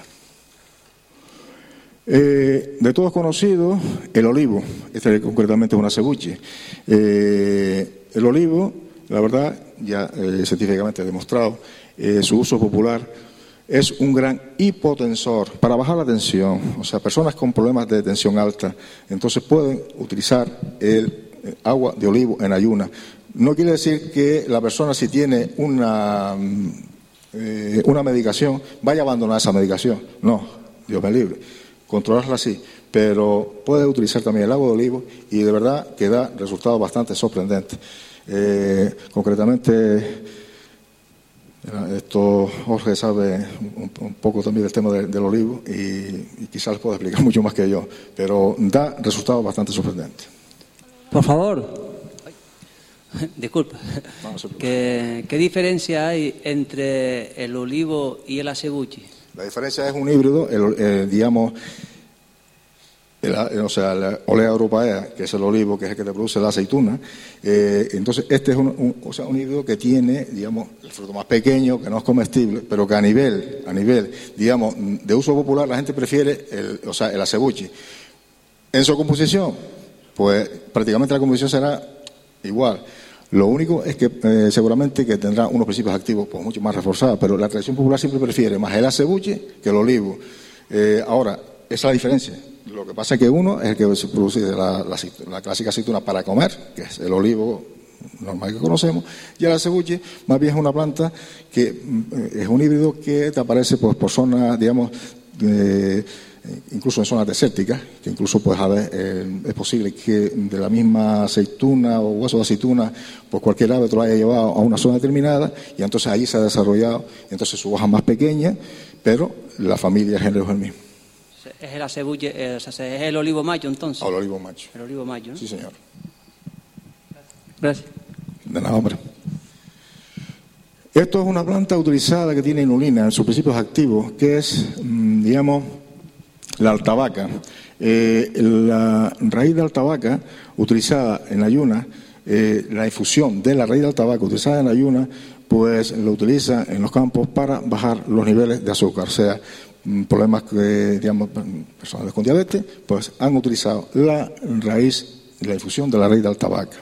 Eh, de todos conocidos, el olivo, este concretamente es una cebuche. Eh, el olivo, la verdad, ya científicamente demostrado, su uso popular es un gran hipotensor para bajar la tensión. O sea, personas con problemas de tensión alta, entonces pueden utilizar el eh, agua de olivo en ayuna. No quiere decir que la persona si tiene una, mm, eh, una medicación vaya a abandonar esa medicación. No, Dios me libre. Controlarla así. Pero puede utilizar también el agua de olivo y de verdad que da resultados bastante sorprendentes. Eh, concretamente Esto Jorge sabe un, poco también del tema del olivo y, quizás pueda explicar mucho más que yo, pero da resultados bastante sorprendentes. Por favor. Disculpa. ¿Qué, ¿Qué, diferencia hay entre el olivo y el acebuche? La diferencia es un híbrido, el, digamos, o sea, la olea europea, que es el olivo, que es el que te produce la aceituna. Eh, entonces, este es un, o sea, un híbrido que tiene, digamos, el fruto más pequeño, que no es comestible, pero que a nivel, a nivel, digamos, de uso popular, la gente prefiere el, o sea, el acebuche. En su composición, pues prácticamente la composición será igual. Lo único es que eh, seguramente que tendrá unos principios activos pues, mucho más reforzados, pero la tradición popular siempre prefiere más el acebuche que el olivo. Eh, ahora, esa es la diferencia. Lo que pasa es que uno es el que se produce la, clásica aceituna para comer, que es el olivo normal que conocemos, y el acebuche más bien es una planta que mm, es un híbrido que te aparece pues, por zonas, digamos, incluso en zonas desérticas, que incluso pues a ver, eh, es posible que de la misma aceituna o hueso de aceituna, pues cualquier ave te lo haya llevado a una zona determinada y entonces ahí se ha desarrollado, entonces su hoja más pequeña, pero la familia, género es el mismo. Es el acebuche, eh, es el olivo macho entonces. el olivo macho. El olivo macho, Sí, señor. Gracias. De nada, hombre. Esto es una planta utilizada que tiene inulina en sus principios activos, que es, mm, digamos, la altabaca. Eh, la raíz de altabaca utilizada en ayuna, eh, la infusión de la raíz de altabaca utilizada en ayuna, pues lo utiliza en los campos para bajar los niveles de azúcar. O sea, problemas que, digamos, personas con diabetes, pues han utilizado la raíz, la infusión de la raíz de altabaca.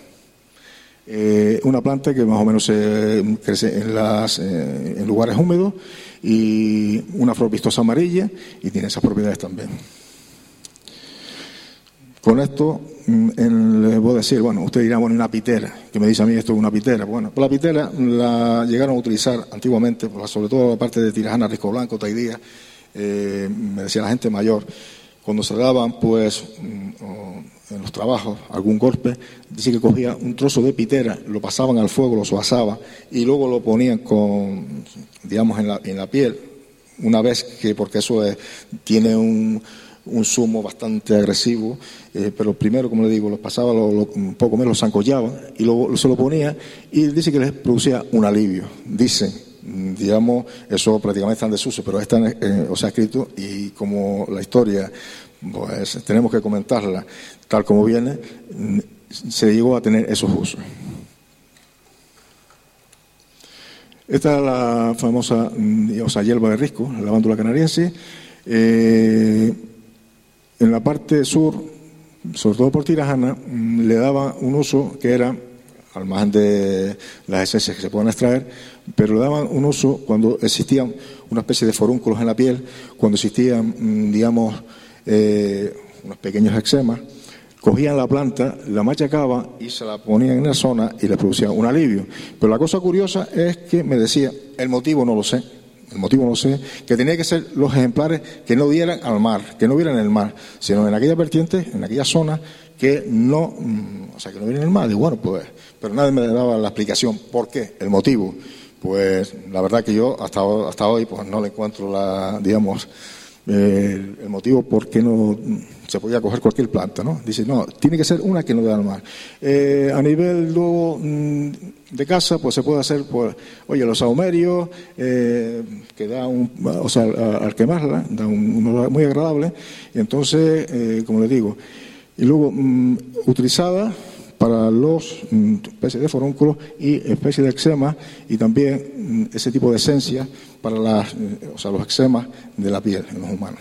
Eh, una planta que más o menos crece en, las, en lugares húmedos y una flor vistosa amarilla y tiene esas propiedades también. Con esto mm, les voy a decir, bueno, usted dirá, bueno, una pitera, que me dice a mí esto es una pitera. Bueno, pues la pitera la llegaron a utilizar antiguamente, pues, sobre todo la parte de Tirajana, Risco Blanco, Taidía, eh, me decía la gente mayor, cuando se daban, pues, mm, en los trabajos, algún golpe, dice que cogía un trozo de pitera, lo pasaban al fuego, lo suazaba y luego lo ponían con, digamos, en la, en la piel, una vez que, porque eso tiene un, un zumo bastante agresivo, eh, pero primero, como le digo, lo pasaba, un poco menos, lo zancollaba y luego se lo ponía y dice que les producía un alivio. Dice, digamos, eso prácticamente está en desuso, pero está o sea, escrito y como la historia, pues tenemos que comentarla tal como viene, se llegó a tener esos usos. Esta es la famosa mm, o hierba de risco, la lándula canariense. Eh, en la parte sur, sobre todo por Tirajana, mm, le daba un uso que era, al margen de las esencias que se pueden extraer, pero le daban un uso cuando existían una especie de forúnculos en la piel, cuando existían, mm, digamos, eh, unos pequeños eczemas, cogían la planta, la machacaban y se la ponían en la zona y le producían un alivio. Pero la cosa curiosa es que me decía, el motivo no lo sé, el motivo no lo sé, que tenía que ser los ejemplares que no dieran al mar, que no vieran el mar, sino en aquella vertiente, en aquella zona que no, mm, o sea, que no vieran el mar. Y bueno, pues, pero nadie me daba la explicación por qué, el motivo. Pues la verdad que yo hasta, hasta hoy pues no le encuentro la, digamos, eh, el motivo por qué no se podía coger cualquier planta, ¿no? Dice, no, tiene que ser una que no dé al mar. Eh, a nivel mm, de casa, pues se puede hacer, pues, oye, los saumerios, eh, que da un, o sea, al, quemarla, da un, olor muy agradable, y entonces, como le digo, y luego mm, utilizada para los mm, especies de forúnculos y especies de eczema y también ese tipo de esencia para las, eh, los eczemas de la piel en los humanos.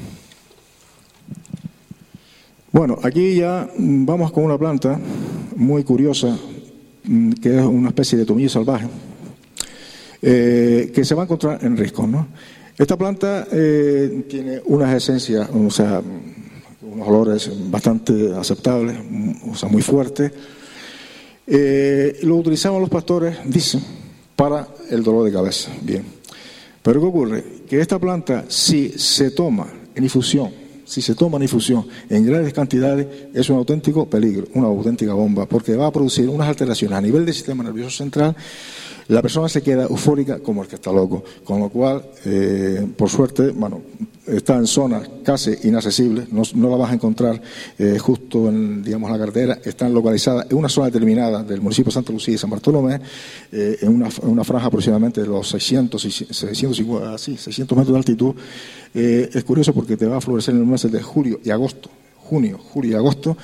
Bueno, aquí ya mm, vamos con una planta muy curiosa, mm, que es una especie de tomillo salvaje, eh, que se va a encontrar en riscos. Esta planta eh, tiene unas esencias, o sea, unos olores bastante aceptables, o sea, muy fuertes. Lo utilizamos los pastores, dicen, para el dolor de cabeza. Bien. Pero ¿qué ocurre? Que esta planta, si se toma en infusión, si se toma en infusión en grandes cantidades, es un auténtico peligro, una auténtica bomba, porque va a producir unas alteraciones a nivel del sistema nervioso central la persona se queda eufórica como el que está loco. Con lo cual, eh, por suerte, bueno, está en zonas casi inaccesibles, no, la vas a encontrar eh, justo en digamos, la carretera, están localizadas en una zona determinada del municipio de Santa Lucía y San Bartolomé, eh, en, una, franja aproximadamente de los 600, 600, 600 metros de altitud. es curioso porque te va a florecer en los meses de julio y agosto, junio, julio y agosto,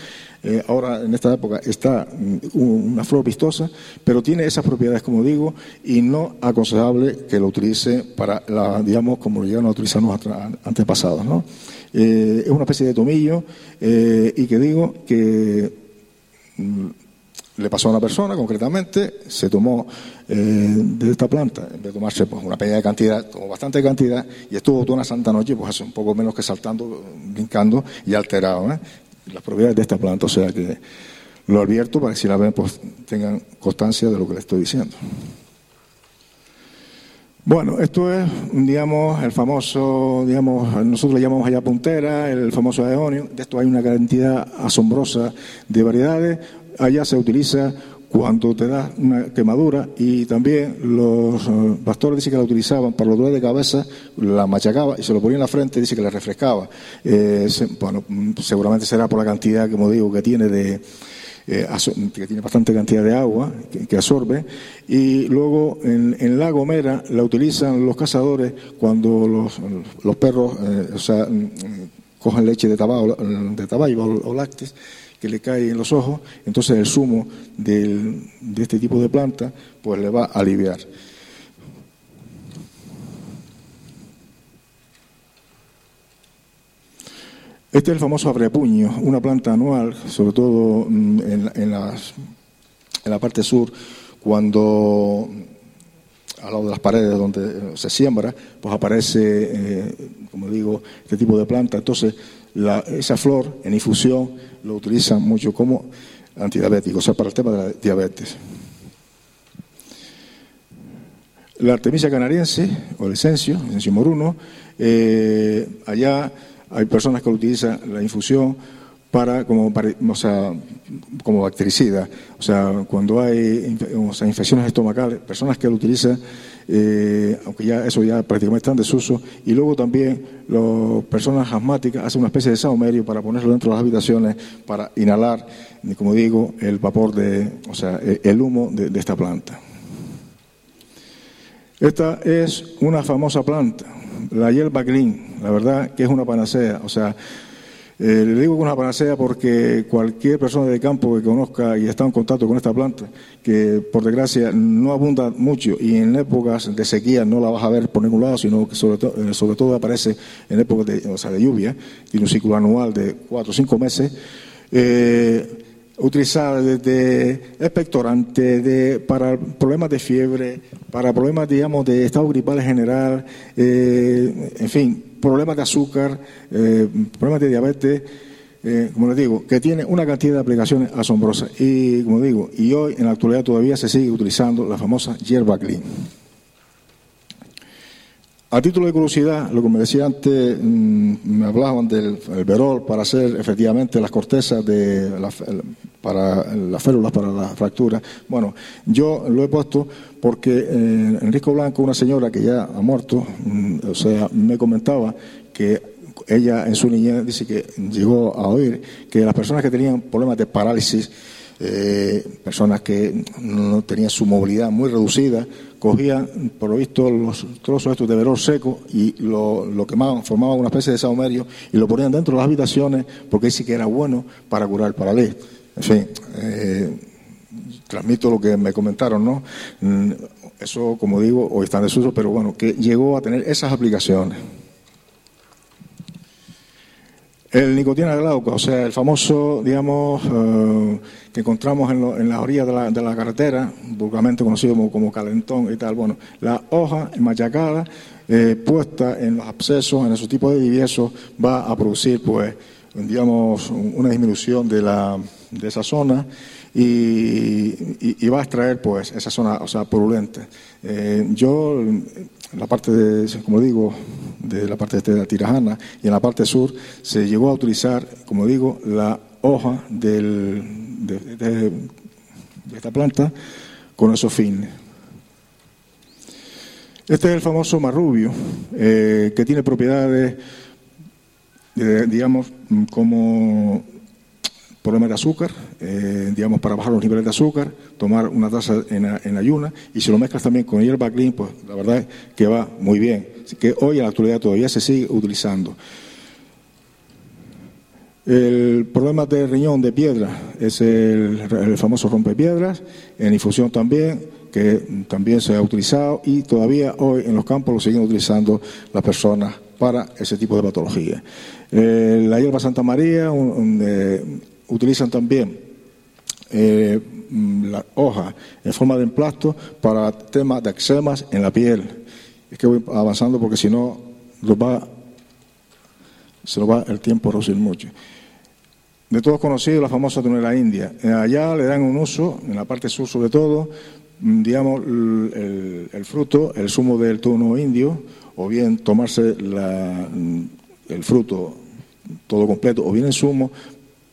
eh, ahora en esta época está mm, una flor vistosa, pero tiene esas propiedades, como digo, y no aconsejable que lo utilice para, la, digamos, como lo llegan a utilizar nuestros antepasados. Eh, es una especie de tomillo eh, y que digo que mm, le pasó a una persona concretamente, se tomó de esta planta, en vez de tomarse pues, una pequeña cantidad, tomó bastante cantidad y estuvo toda una santa noche, pues hace un poco menos que saltando, brincando y alterado las propiedades de esta planta, o sea que lo advierto para que si la ven pues tengan constancia de lo que les estoy diciendo. Bueno, esto es, digamos, el famoso, digamos, nosotros le llamamos allá puntera, el famoso aeonio. De esto hay una cantidad asombrosa de variedades. Allá se utiliza cuando te da una quemadura y también los eh, pastores dicen que la utilizaban para los dolores de cabeza, la machacaba y se lo ponía en la frente dice que le refrescaba. Eh, bueno, seguramente será por la cantidad, como digo, que tiene de, eh, que tiene bastante cantidad de agua que, absorbe. Y luego en, la Gomera la utilizan los cazadores cuando los, los perros mm, cogen leche de tabaco, de tabaco o lácteos que le cae en los ojos, entonces el zumo de este tipo de planta pues le va a aliviar. Este es el famoso abrepuño, una planta anual, sobre todo mm, en, la parte sur, cuando al lado de las paredes donde se siembra, pues aparece, eh, como digo, este tipo de planta. Entonces, esa flor en infusión lo utilizan mucho como antidiabético, o sea, para el tema de la diabetes. La artemisia canariense, o el esencio, el esencio moruno, eh, allá hay personas que utilizan la infusión para como, o sea, como bactericida. O sea, cuando hay infecciones estomacales, personas que lo utilizan eh, aunque ya eso ya prácticamente está en desuso, y luego también las personas asmáticas hacen una especie de saumerio para ponerlo dentro de las habitaciones para inhalar, como digo, el vapor de, o sea, e, el humo de, esta planta. Esta es una famosa planta, la hierba green, la verdad que es una panacea, o sea, eh, le digo que una panacea porque cualquier persona de campo que conozca y está en contacto con esta planta, que por desgracia no abunda mucho y en épocas de sequía no la vas a ver por ningún lado, sino que sobre, eh, sobre todo aparece en épocas de, o sea, lluvia, tiene un ciclo anual de cuatro o cinco meses. Eh, utilizada desde expectorante, de, para problemas de fiebre, para problemas, digamos, de estado gripal en general, en fin, problemas de azúcar, eh, problemas de diabetes, eh, como les digo, que tiene una cantidad de aplicaciones asombrosas. Y como digo, y hoy en la actualidad todavía se sigue utilizando la famosa hierba clean. A título de curiosidad, lo que me decía antes, mm, me hablaban del verol para hacer efectivamente las cortezas de para las férulas, para la fractura. Bueno, yo lo he puesto porque eh, Enrico Blanco, una señora que ya ha muerto, mm, me comentaba que ella en su niñez dice que llegó a oír que las personas que tenían problemas de parálisis, eh, personas que no tenían su movilidad muy reducida, cogían, por lo visto, los trozos estos de verón seco y lo, lo, quemaban, formaban una especie de saumerio y lo ponían dentro de las habitaciones porque dice que era bueno para curar el paralés. En fin, eh, transmito lo que me comentaron, ¿no? Mm, eso, como digo, hoy está en desuso, pero bueno, que llegó a tener esas aplicaciones. El nicotina glauca, o sea, el famoso, digamos, eh, que encontramos en, en las orillas de la, de la, carretera, vulgarmente conocido como, calentón y tal. Bueno, la hoja machacada, eh, puesta en los abscesos, en esos tipos de diviesos, va a producir, pues, digamos, una disminución de esa zona y, va a extraer, pues, esa zona, o sea, purulenta. Eh, yo la parte de, como digo, de la parte de la Tirajana y en la parte sur se llegó a utilizar, como digo, la hoja del, de, esta planta con esos fines. Este es el famoso marrubio, eh, que tiene propiedades, eh, digamos, como problema de azúcar, eh, digamos, para bajar los niveles de azúcar, tomar una taza en, ayuna, y si lo mezclas también con hierba green, pues la verdad es que va muy bien. Así que hoy en la actualidad todavía se sigue utilizando. El problema de riñón de piedra es el, el famoso rompepiedras, en infusión también, que también se ha utilizado y todavía hoy en los campos lo siguen utilizando las personas para ese tipo de patología. Eh, la hierba Santa María, utilizan también eh, la hoja en forma de emplasto para temas de eczemas en la piel. Es que voy avanzando porque si no va, se nos va el tiempo a reducir mucho. De todos conocidos, la famosa tunela india. Eh, allá le dan un uso, en la parte sur sobre todo, mm, digamos, el, el fruto, el zumo del tuno indio, o bien tomarse la, mm, el fruto todo completo, o bien el zumo,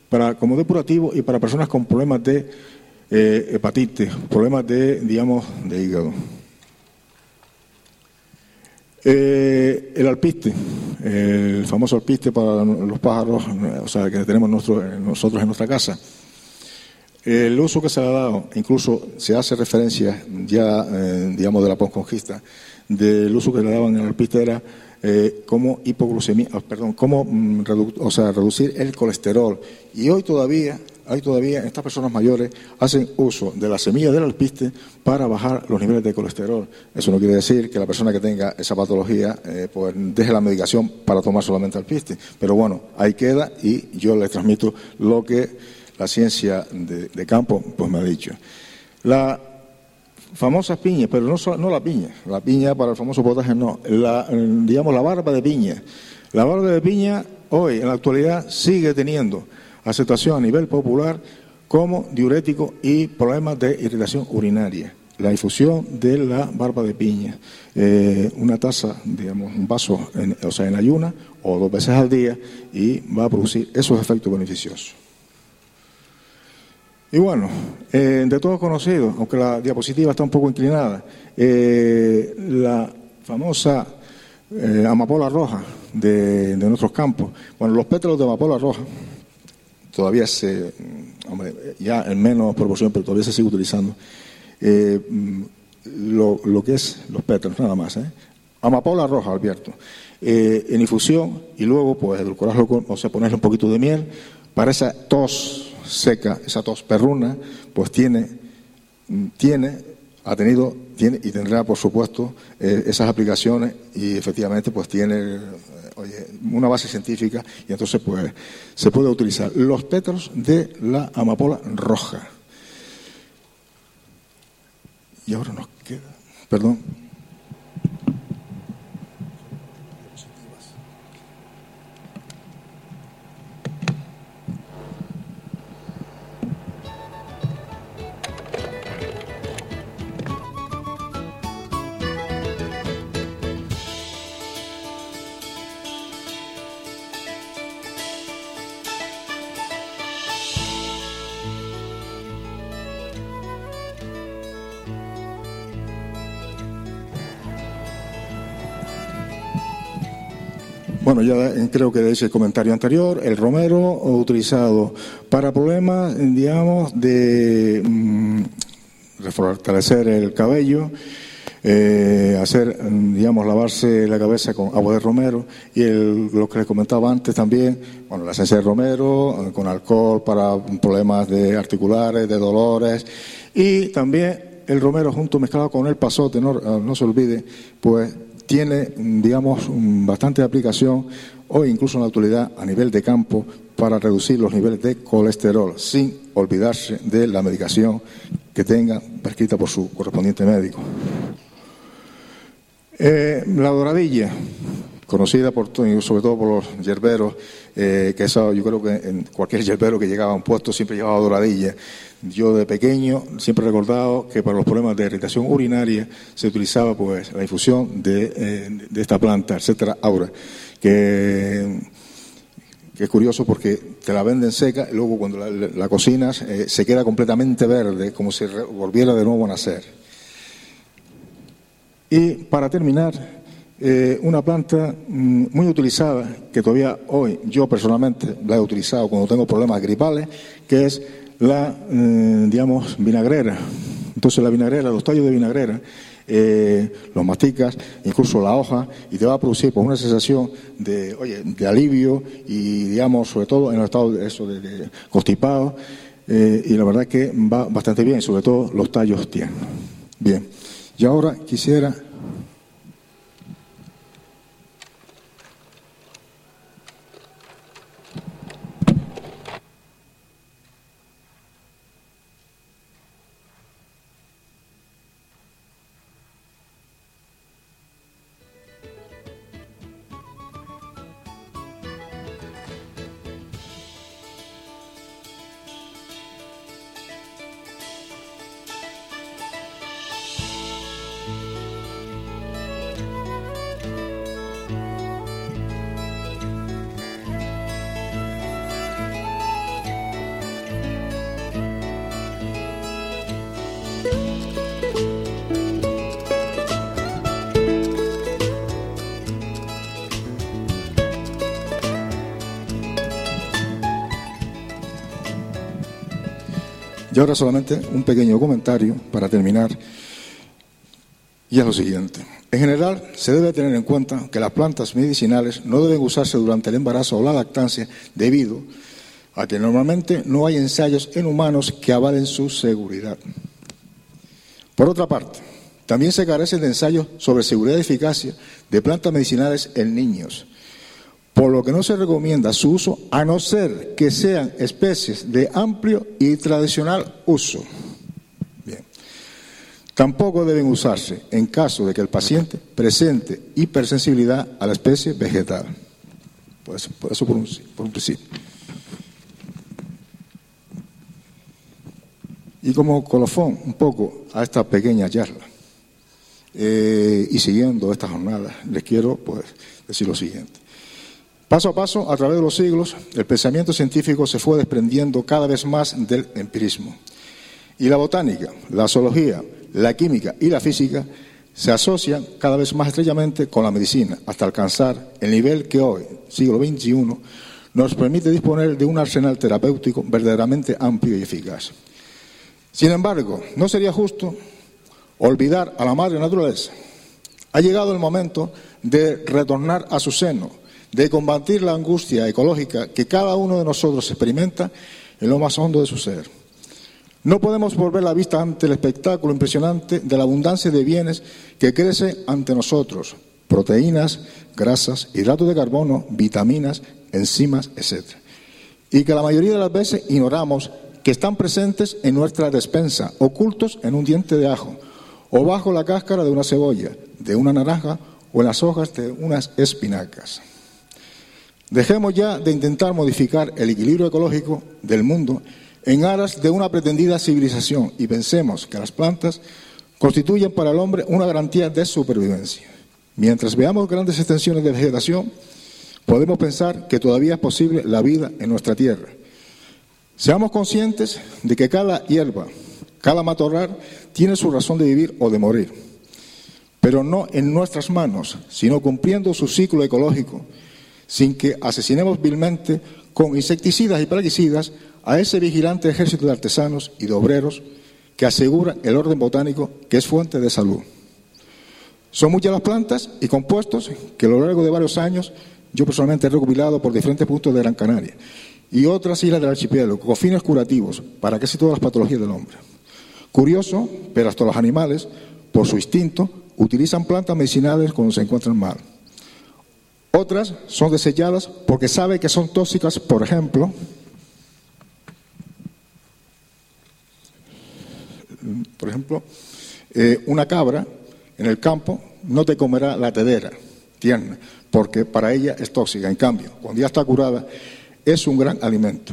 para, como depurativo y para personas con problemas de eh, hepatitis, problemas de, digamos, de hígado. Eh, el alpiste, el famoso alpiste para los pájaros, o sea, que tenemos nosotros en nuestra casa. El uso que se le ha dado, incluso se hace referencia ya, eh, digamos, de la posconquista, del uso que le daban en el alpiste era eh, como hipoglucemia, ah, perdón, cómo mm, o sea, reducir el colesterol. Y hoy todavía, hay todavía estas personas mayores hacen uso de la semilla del alpiste para bajar los niveles de colesterol. Eso no quiere decir que la persona que tenga esa patología eh, pues deje la medicación para tomar solamente alpiste. Pero bueno, ahí queda y yo les transmito lo que la ciencia de, de campo pues me ha dicho. La famosas piñas, pero no, no la piña, la piña para el famoso potaje no, la, digamos la barba de piña. La barba de piña hoy, en la actualidad, sigue teniendo aceptación a nivel popular como diurético y problemas de irritación urinaria. La infusión de la barba de piña, eh, una taza, digamos, un vaso, o sea, en ayuna o dos veces al día y va a producir esos efectos beneficiosos. Y bueno, eh, de todos conocidos, aunque la diapositiva está un poco inclinada, eh, la famosa eh, amapola roja de, nuestros campos. Bueno, los pétalos de amapola roja todavía se, hombre, ya en menos proporción, pero todavía se sigue utilizando. Lo, lo, que es los pétalos, nada más. Amapola roja, Alberto. en infusión y luego, pues, edulcorarlo con, o sea, ponerle un poquito de miel para esa tos seca, esa tos perruna, pues tiene, tiene, ha tenido, tiene y tendrá, por supuesto, eh, esas aplicaciones y efectivamente, pues tiene una base científica y entonces, pues, se puede utilizar los pétalos de la amapola roja. Y ahora nos queda, perdón. Bueno, ya creo que ese comentario anterior, el romero utilizado para problemas, digamos, de mm, refortalecer el cabello, eh, hacer, digamos, lavarse la cabeza con agua de romero y lo que les comentaba antes también, bueno, la esencia de romero eh, con alcohol para problemas de articulares, de dolores y también el romero junto mezclado con el pasote, no, no se olvide, pues tiene, digamos, bastante aplicación hoy incluso en la actualidad a nivel de campo para reducir los niveles de colesterol sin olvidarse de la medicación que tenga prescrita por su correspondiente médico. Eh, la doradilla, conocida por, sobre todo por los yerberos, eh, que eso yo creo que en cualquier yerbero que llegaba a un puesto siempre llevaba doradilla. Yo de pequeño siempre he recordado que para los problemas de irritación urinaria se utilizaba pues la infusión de, eh, esta planta, etcétera, aura, que, es curioso porque te la venden seca y luego cuando la, cocinas eh, se queda completamente verde, como si volviera de nuevo a nacer. Y para terminar, eh, una planta mm, muy utilizada, que todavía hoy yo personalmente la he utilizado cuando tengo problemas gripales, que es la, mm, digamos, vinagrera. Entonces la vinagrera, los tallos de vinagrera, eh, los masticas, incluso la hoja, y te va a producir pues, una sensación de, oye, de alivio y, digamos, sobre todo en el estado de, eso, de, constipado, eh, y la verdad que va bastante bien, sobre todo los tallos tienen. Bien, y ahora quisiera Y ahora solamente un pequeño comentario para terminar. Y es lo siguiente. En general, se debe tener en cuenta que las plantas medicinales no deben usarse durante el embarazo o la lactancia debido a que normalmente no hay ensayos en humanos que avalen su seguridad. Por otra parte, también se carece de ensayos sobre seguridad y eficacia de plantas medicinales en niños, por lo que no se recomienda su uso a no ser que sean especies de amplio y tradicional uso. Bien. Tampoco deben usarse en caso de que el paciente presente hipersensibilidad a la especie vegetal. Por eso, por, un, principio. Y como colofón un poco a esta pequeña charla, eh, y siguiendo esta jornada, les quiero pues, decir lo siguiente. Paso a paso, a través de los siglos, el pensamiento científico se fue desprendiendo cada vez más del empirismo. Y la botánica, la zoología, la química y la física se asocian cada vez más estrechamente con la medicina, hasta alcanzar el nivel que hoy, siglo XXI, nos permite disponer de un arsenal terapéutico verdaderamente amplio y eficaz. Sin embargo, no sería justo olvidar a la madre naturaleza. Ha llegado el momento de retornar a su seno de combatir la angustia ecológica que cada uno de nosotros experimenta en lo más hondo de su ser. No podemos volver la vista ante el espectáculo impresionante de la abundancia de bienes que crece ante nosotros, proteínas, grasas, hidratos de carbono, vitaminas, enzimas, etc. Y que la mayoría de las veces ignoramos que están presentes en nuestra despensa, ocultos en un diente de ajo, o bajo la cáscara de una cebolla, de una naranja o en las hojas de unas espinacas. Dejemos ya de intentar modificar el equilibrio ecológico del mundo en aras de una pretendida civilización y pensemos que las plantas constituyen para el hombre una garantía de supervivencia. Mientras veamos grandes extensiones de vegetación, podemos pensar que todavía es posible la vida en nuestra tierra. Seamos conscientes de que cada hierba, cada matorral tiene su razón de vivir o de morir, pero no en nuestras manos, sino cumpliendo su ciclo ecológico sin que asesinemos vilmente con insecticidas y plaguicidas a ese vigilante ejército de artesanos y de obreros que asegura el orden botánico que es fuente de salud. Son muchas las plantas y compuestos que a lo largo de varios años yo personalmente he recopilado por diferentes puntos de Gran Canaria y otras islas del archipiélago con fines curativos para casi todas las patologías del hombre. Curioso, pero hasta los animales, por su instinto, utilizan plantas medicinales cuando se encuentran mal. Otras son desechadas porque sabe que son tóxicas, por ejemplo, por ejemplo, eh, una cabra en el campo no te comerá la tedera tierna, porque para ella es tóxica. En cambio, cuando ya está curada, es un gran alimento.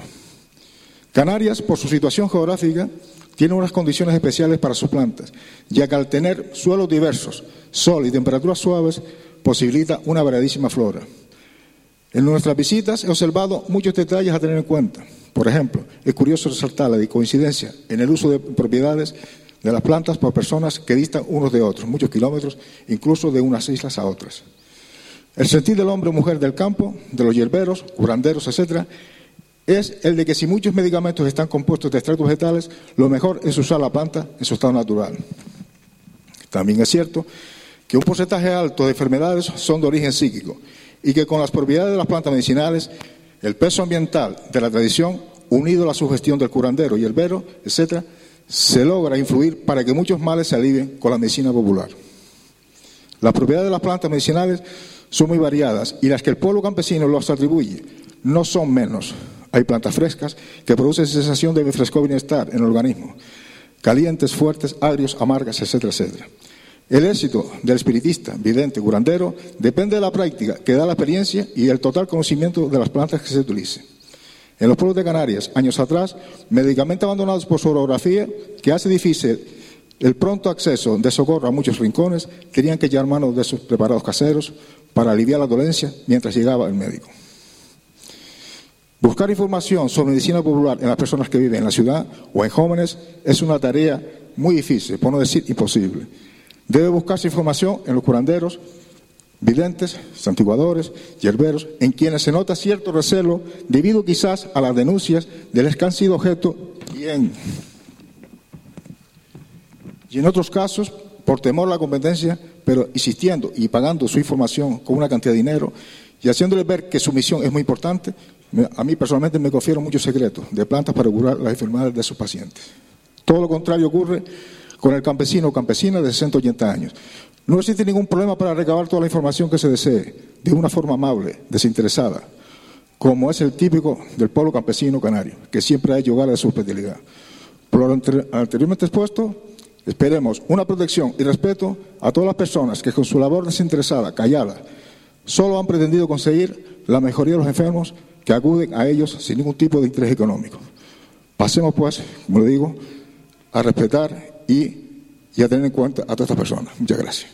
Canarias, por su situación geográfica, tiene unas condiciones especiales para sus plantas, ya que al tener suelos diversos, sol y temperaturas suaves, posibilita una variadísima flora. En nuestras visitas he observado muchos detalles a tener en cuenta. Por ejemplo, es curioso resaltar la coincidencia en el uso de propiedades de las plantas por personas que distan unos de otros, muchos kilómetros, incluso de unas islas a otras. El sentir del hombre o mujer del campo, de los hierberos, curanderos, etcétera, es el de que si muchos medicamentos están compuestos de extractos vegetales, lo mejor es usar la planta en su estado natural. También es cierto que un porcentaje alto de enfermedades son de origen psíquico y que con las propiedades de las plantas medicinales, el peso ambiental de la tradición, unido a la sugestión del curandero y el vero, etcétera, se logra influir para que muchos males se alivien con la medicina popular. Las propiedades de las plantas medicinales son muy variadas y las que el pueblo campesino los atribuye no son menos. Hay plantas frescas que producen sensación de fresco bienestar en el organismo, calientes, fuertes, agrios, amargas, etcétera, etcétera. El éxito del espiritista, vidente, curandero, depende de la práctica que da la experiencia y el total conocimiento de las plantas que se utilicen. En los pueblos de Canarias, años atrás, medicamentos abandonados por su orografía, que hace difícil el pronto acceso de socorro a muchos rincones, tenían que llevar manos de sus preparados caseros para aliviar la dolencia mientras llegaba el médico. Buscar información sobre medicina popular en las personas que viven en la ciudad o en jóvenes es una tarea muy difícil, por no decir imposible. Debe buscarse información en los curanderos, videntes, santiguadores, yerberos, en quienes se nota cierto recelo debido quizás a las denuncias de los que han sido objeto y en, y en otros casos por temor a la competencia, pero insistiendo y pagando su información con una cantidad de dinero y haciéndoles ver que su misión es muy importante, a mí personalmente me confiero muchos secretos de plantas para curar las enfermedades de sus pacientes. Todo lo contrario ocurre con el campesino o campesina de 60 o 80 años. No existe ningún problema para recabar toda la información que se desee, de una forma amable, desinteresada, como es el típico del pueblo campesino canario, que siempre ha hecho hogar de su hospitalidad. Por lo anteriormente expuesto, esperemos una protección y respeto a todas las personas que con su labor desinteresada, callada, solo han pretendido conseguir la mejoría de los enfermos que acuden a ellos sin ningún tipo de interés económico. Pasemos, pues, como le digo, a respetar y y a tener en cuenta a todas estas personas. Muchas gracias.